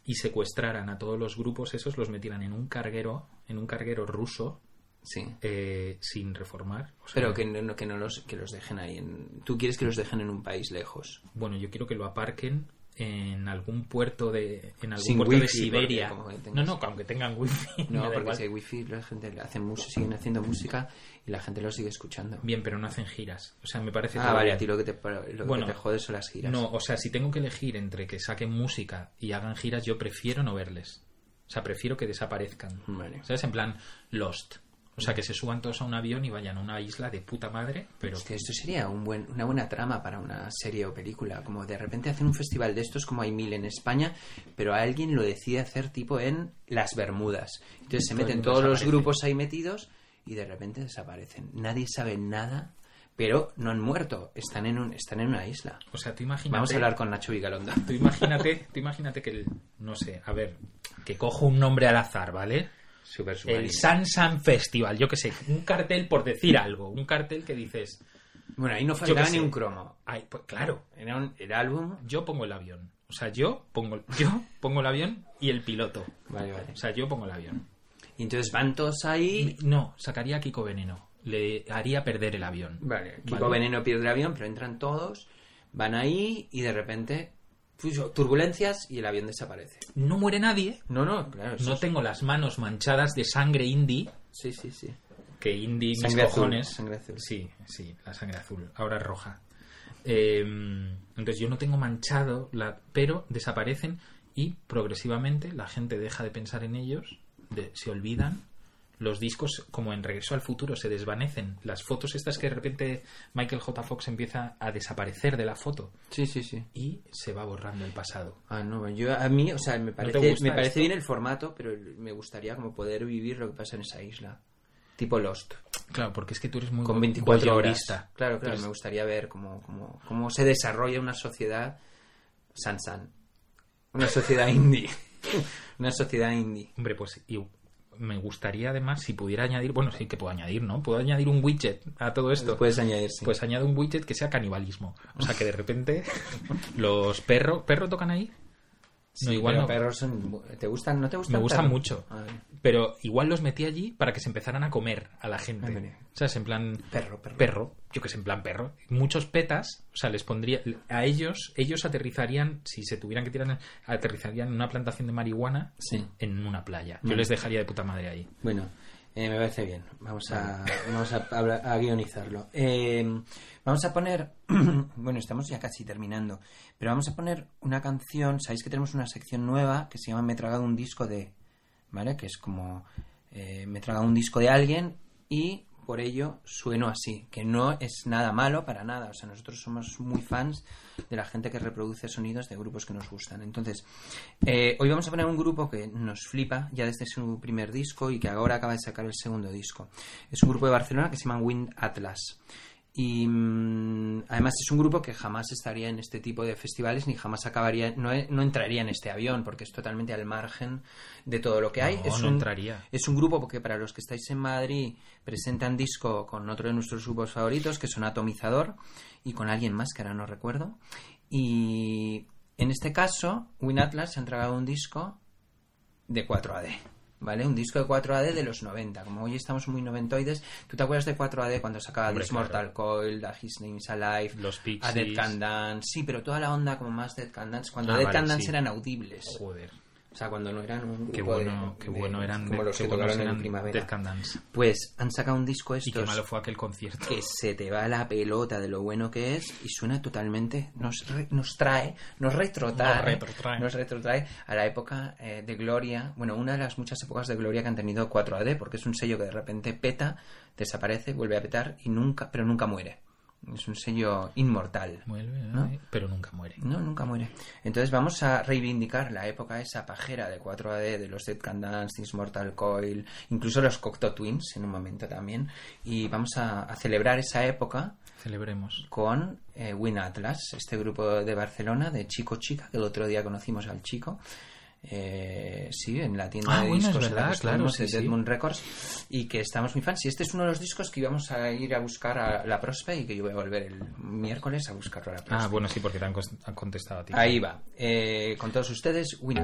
y secuestraran a todos los grupos esos, los metieran en un carguero, en un carguero ruso, Sí. eh, sin reformar. O sea, Pero que no, que no los, que los dejen ahí. En... Tú quieres que los dejen en un país lejos. Bueno, yo quiero que lo aparquen en algún puerto de en algún Sin puerto de Siberia. No, no, aunque tengan wifi. [LAUGHS] No, porque igual. si hay wifi, la gente hace música, siguen haciendo música y la gente lo sigue escuchando. Bien, pero no hacen giras. O sea, me parece Ah, vale, bien. a ti lo que te, lo que te jode son las giras. No, o sea, si tengo que elegir entre que saquen música y hagan giras, yo prefiero no verles. O sea, prefiero que desaparezcan. ¿Sabes? En plan Lost. O sea, que se suban todos a un avión y vayan a una isla de puta madre, pero... Hostia, esto sería un buen, una buena trama para una serie o película. Como de repente hacen un festival de estos, como hay mil en España, pero alguien lo decide hacer tipo en las Bermudas. Entonces se Todo meten todos los grupos ahí metidos y de repente desaparecen. Nadie sabe nada, pero no han muerto. Están en, un, están en una isla. O sea, tú imagínate... Vamos a hablar con Nacho Vigalondo. Tú imagínate, tú imagínate que el... No sé, a ver, que cojo un nombre al azar, ¿vale? Super El San San Festival, yo qué sé, un cartel por decir algo, un cartel que dices... Bueno, ahí no faltaba ni un cromo. Ay, pues claro. Era un, el álbum... Yo pongo el avión. O sea, yo pongo, yo pongo el avión y el piloto. Vale, vale. O sea, yo pongo el avión. Y entonces van todos ahí... No, sacaría a Kiko Veneno. Le haría perder el avión. Vale, Kiko Vale. Veneno pierde el avión, pero entran todos, van ahí y de repente turbulencias y el avión desaparece. No muere nadie. No, no, claro. No tengo las manos manchadas de sangre indie. Sí, sí, sí. Que indie, mis Sangre azul, cojones. sangre azul. Sí, sí, la sangre azul. Ahora es roja. Eh, entonces yo no tengo manchado, la, pero desaparecen y progresivamente la gente deja de pensar en ellos, de- se olvidan. Los discos, como en Regreso al Futuro, se desvanecen. Las fotos estas que de repente Michael J. Fox empieza a desaparecer de la foto. Sí, sí, sí. Y se va borrando el pasado. Ah, no, yo a mí, o sea, me parece, me parece esto? bien el formato, pero me gustaría como poder vivir lo que pasa en esa isla. Tipo Lost. Claro, porque es que tú eres muy Con 24 horas. Claro, claro, me gustaría ver cómo, cómo, cómo se desarrolla una sociedad san san. Una sociedad indie. [LAUGHS] una sociedad indie. Hombre, pues me gustaría además si pudiera añadir, bueno, sí que puedo añadir, ¿no? Puedo añadir un widget a todo esto. Puedes añadir, sí. Pues añado un widget que sea canibalismo. O sea, que de repente [LAUGHS] los perros, ¿perro tocan ahí? Sí, no, igual pero no. perros son- ¿Te gustan? ¿No te gustan? Me gustan perros? mucho. A ver. Pero igual los metí allí para que se empezaran a comer a la gente. Ándale. ¿Sabes? En plan. Perro, perro. Perro. Yo que sé, en plan perro. Muchos petas, o sea, les pondría. A ellos, ellos aterrizarían, si se tuvieran que tirar, aterrizarían en una plantación de marihuana Sí. en una playa. Yo les dejaría de puta madre ahí. Bueno, eh, me parece bien. Vamos a, [LAUGHS] vamos a, hablar- a guionizarlo. Eh, vamos a poner. [CLEARS THROAT] bueno, estamos ya casi terminando. Pero vamos a poner una canción. Sabéis que tenemos una sección nueva que se llama Me he tragado un disco de. ¿Vale? Que es como. eh, me he tragado un disco de alguien y por ello sueno así. Que no es nada malo para nada. O sea, nosotros somos muy fans de la gente que reproduce sonidos de grupos que nos gustan. Entonces, eh, hoy vamos a poner un grupo que nos flipa ya desde su primer disco y que ahora acaba de sacar el segundo disco. Es un grupo de Barcelona que se llama Wind Atlas. Y mm, además es un grupo que jamás estaría en este tipo de festivales ni jamás acabaría, no, e- no entraría en este avión porque es totalmente al margen de todo lo que hay. No, es no un, entraría. Es un grupo porque para los que estáis en Madrid presentan disco con otro de nuestros grupos favoritos que son Atomizador y con alguien más que ahora no recuerdo. Y en este caso, Win Atlas se ha entregado un disco de 4AD. ¿Vale? Un disco de 4AD de los 90. Como hoy estamos muy noventoides, ¿tú te acuerdas de 4AD cuando sacaba This Mortal Coil, The His Name is Alive, Los A. Dead Can Dance? Sí, pero toda la onda como más Dead Can Dance. Cuando Ah, Dead vale, Can Dance sí. eran audibles. Joder. O sea, cuando no eran un Qué de- bueno, qué bueno eran como de- los que tocaron en primavera. Pues han sacado un disco estos Y qué malo fue aquel concierto. que se te va la pelota de lo bueno que es y suena totalmente nos, re- nos trae nos retrotrae Nos retrotrae. nos retrotrae a la época eh, de gloria bueno una de las muchas épocas de gloria que han tenido 4AD porque es un sello que de repente peta desaparece vuelve a petar y nunca pero nunca muere es un sello inmortal Vuelve, ¿no? ay, pero nunca muere. no, nunca muere. Entonces vamos a reivindicar la época esa pajera de 4AD, de los Dead Can Dance, Mortal Coil, incluso los Cocteau Twins en un momento también. Y vamos a, a celebrar esa época Celebremos. con eh, Win Atlas, este grupo de Barcelona de Chico Chica, que el otro día conocimos al chico. Eh, sí, en la tienda Ah, de bueno, discos en la verdad, estuvimos, claro, sí, de sí. Dead Moon Records y que estamos muy fans y este es uno de los discos que íbamos a ir a buscar a la Prospe y que yo voy a volver el miércoles a buscarlo a la Prospe Ah, bueno, sí, porque te han, contestado a ti. Ahí va. Eh, con todos ustedes, Win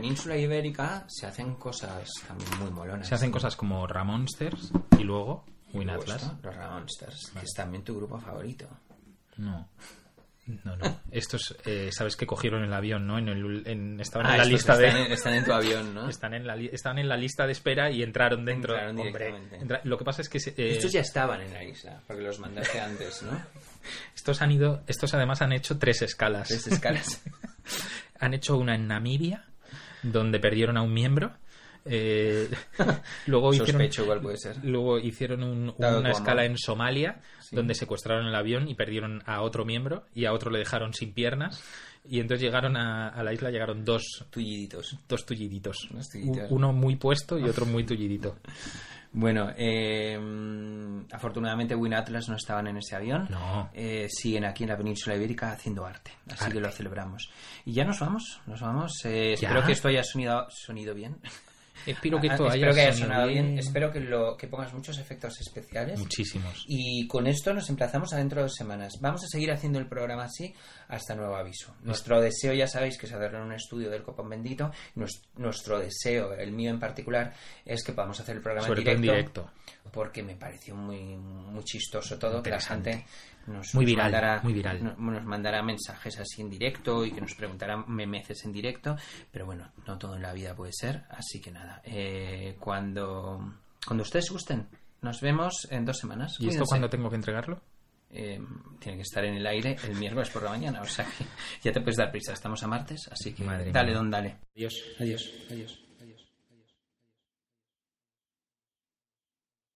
península ibérica se hacen cosas también muy molonas. Se hacen cosas como Ramonsters y luego Win Atlas. Los Ramonsters, que es también tu grupo favorito. No. No, no. Estos, eh, sabes que cogieron el avión, ¿no? En el, en- estaban Ah, en la lista de. están en- están en tu avión, ¿no? Están en la, estaban en la lista de espera y entraron dentro. Entraron Hombre, entra- lo que pasa es que. se- eh, Estos ya estaban en la isla, porque los mandaste antes, ¿no? [LAUGHS] Estos han ido, estos además han hecho tres escalas. Tres escalas. [LAUGHS] han hecho una en Namibia, donde perdieron a un miembro. Eh, [LAUGHS] luego hicieron, Sospecho cuál puede ser. Luego hicieron un- una escala en Somalia, Sí. donde secuestraron el avión y perdieron a otro miembro y a otro le dejaron sin piernas. Y entonces llegaron a, a la isla, llegaron dos tulliditos. Dos tulliditos. Uno muy puesto y otro muy tullidito. Bueno, eh, afortunadamente Win Atlas no estaban en ese avión. No. Eh, siguen aquí en la península ibérica haciendo arte. Así Arte. que lo celebramos. Y ya nos vamos, nos vamos. Eh, espero que esto haya sonido, sonido bien. Espero que Ah, esto haya espero que haya sonido sonado bien. bien. Espero que, lo, que pongas muchos efectos especiales. Muchísimos. Y con esto nos emplazamos a dentro de dos semanas. Vamos a seguir haciendo el programa así hasta nuevo aviso. Nuestro deseo, ya sabéis, que es hacerlo en un estudio del Copón Bendito. Nues- Nuestro deseo, el mío en particular, es que podamos hacer el programa Sobre en todo en directo. directo. Porque me pareció muy, muy chistoso todo, que la gente nos, Muy nos viral, mandara, muy viral. no- nos mandara mensajes así en directo y que nos preguntaran memeces en directo. Pero bueno, no todo en la vida puede ser. Así que nada, eh, cuando, cuando ustedes gusten, nos vemos en dos semanas. ¿Y esto cuándo tengo que entregarlo? Eh, tiene que estar en el aire el miércoles por la mañana, o sea que [LAUGHS] ya te puedes dar prisa. Estamos a martes, así que Madre dale, mía. don, dale. Adiós, adiós, adiós.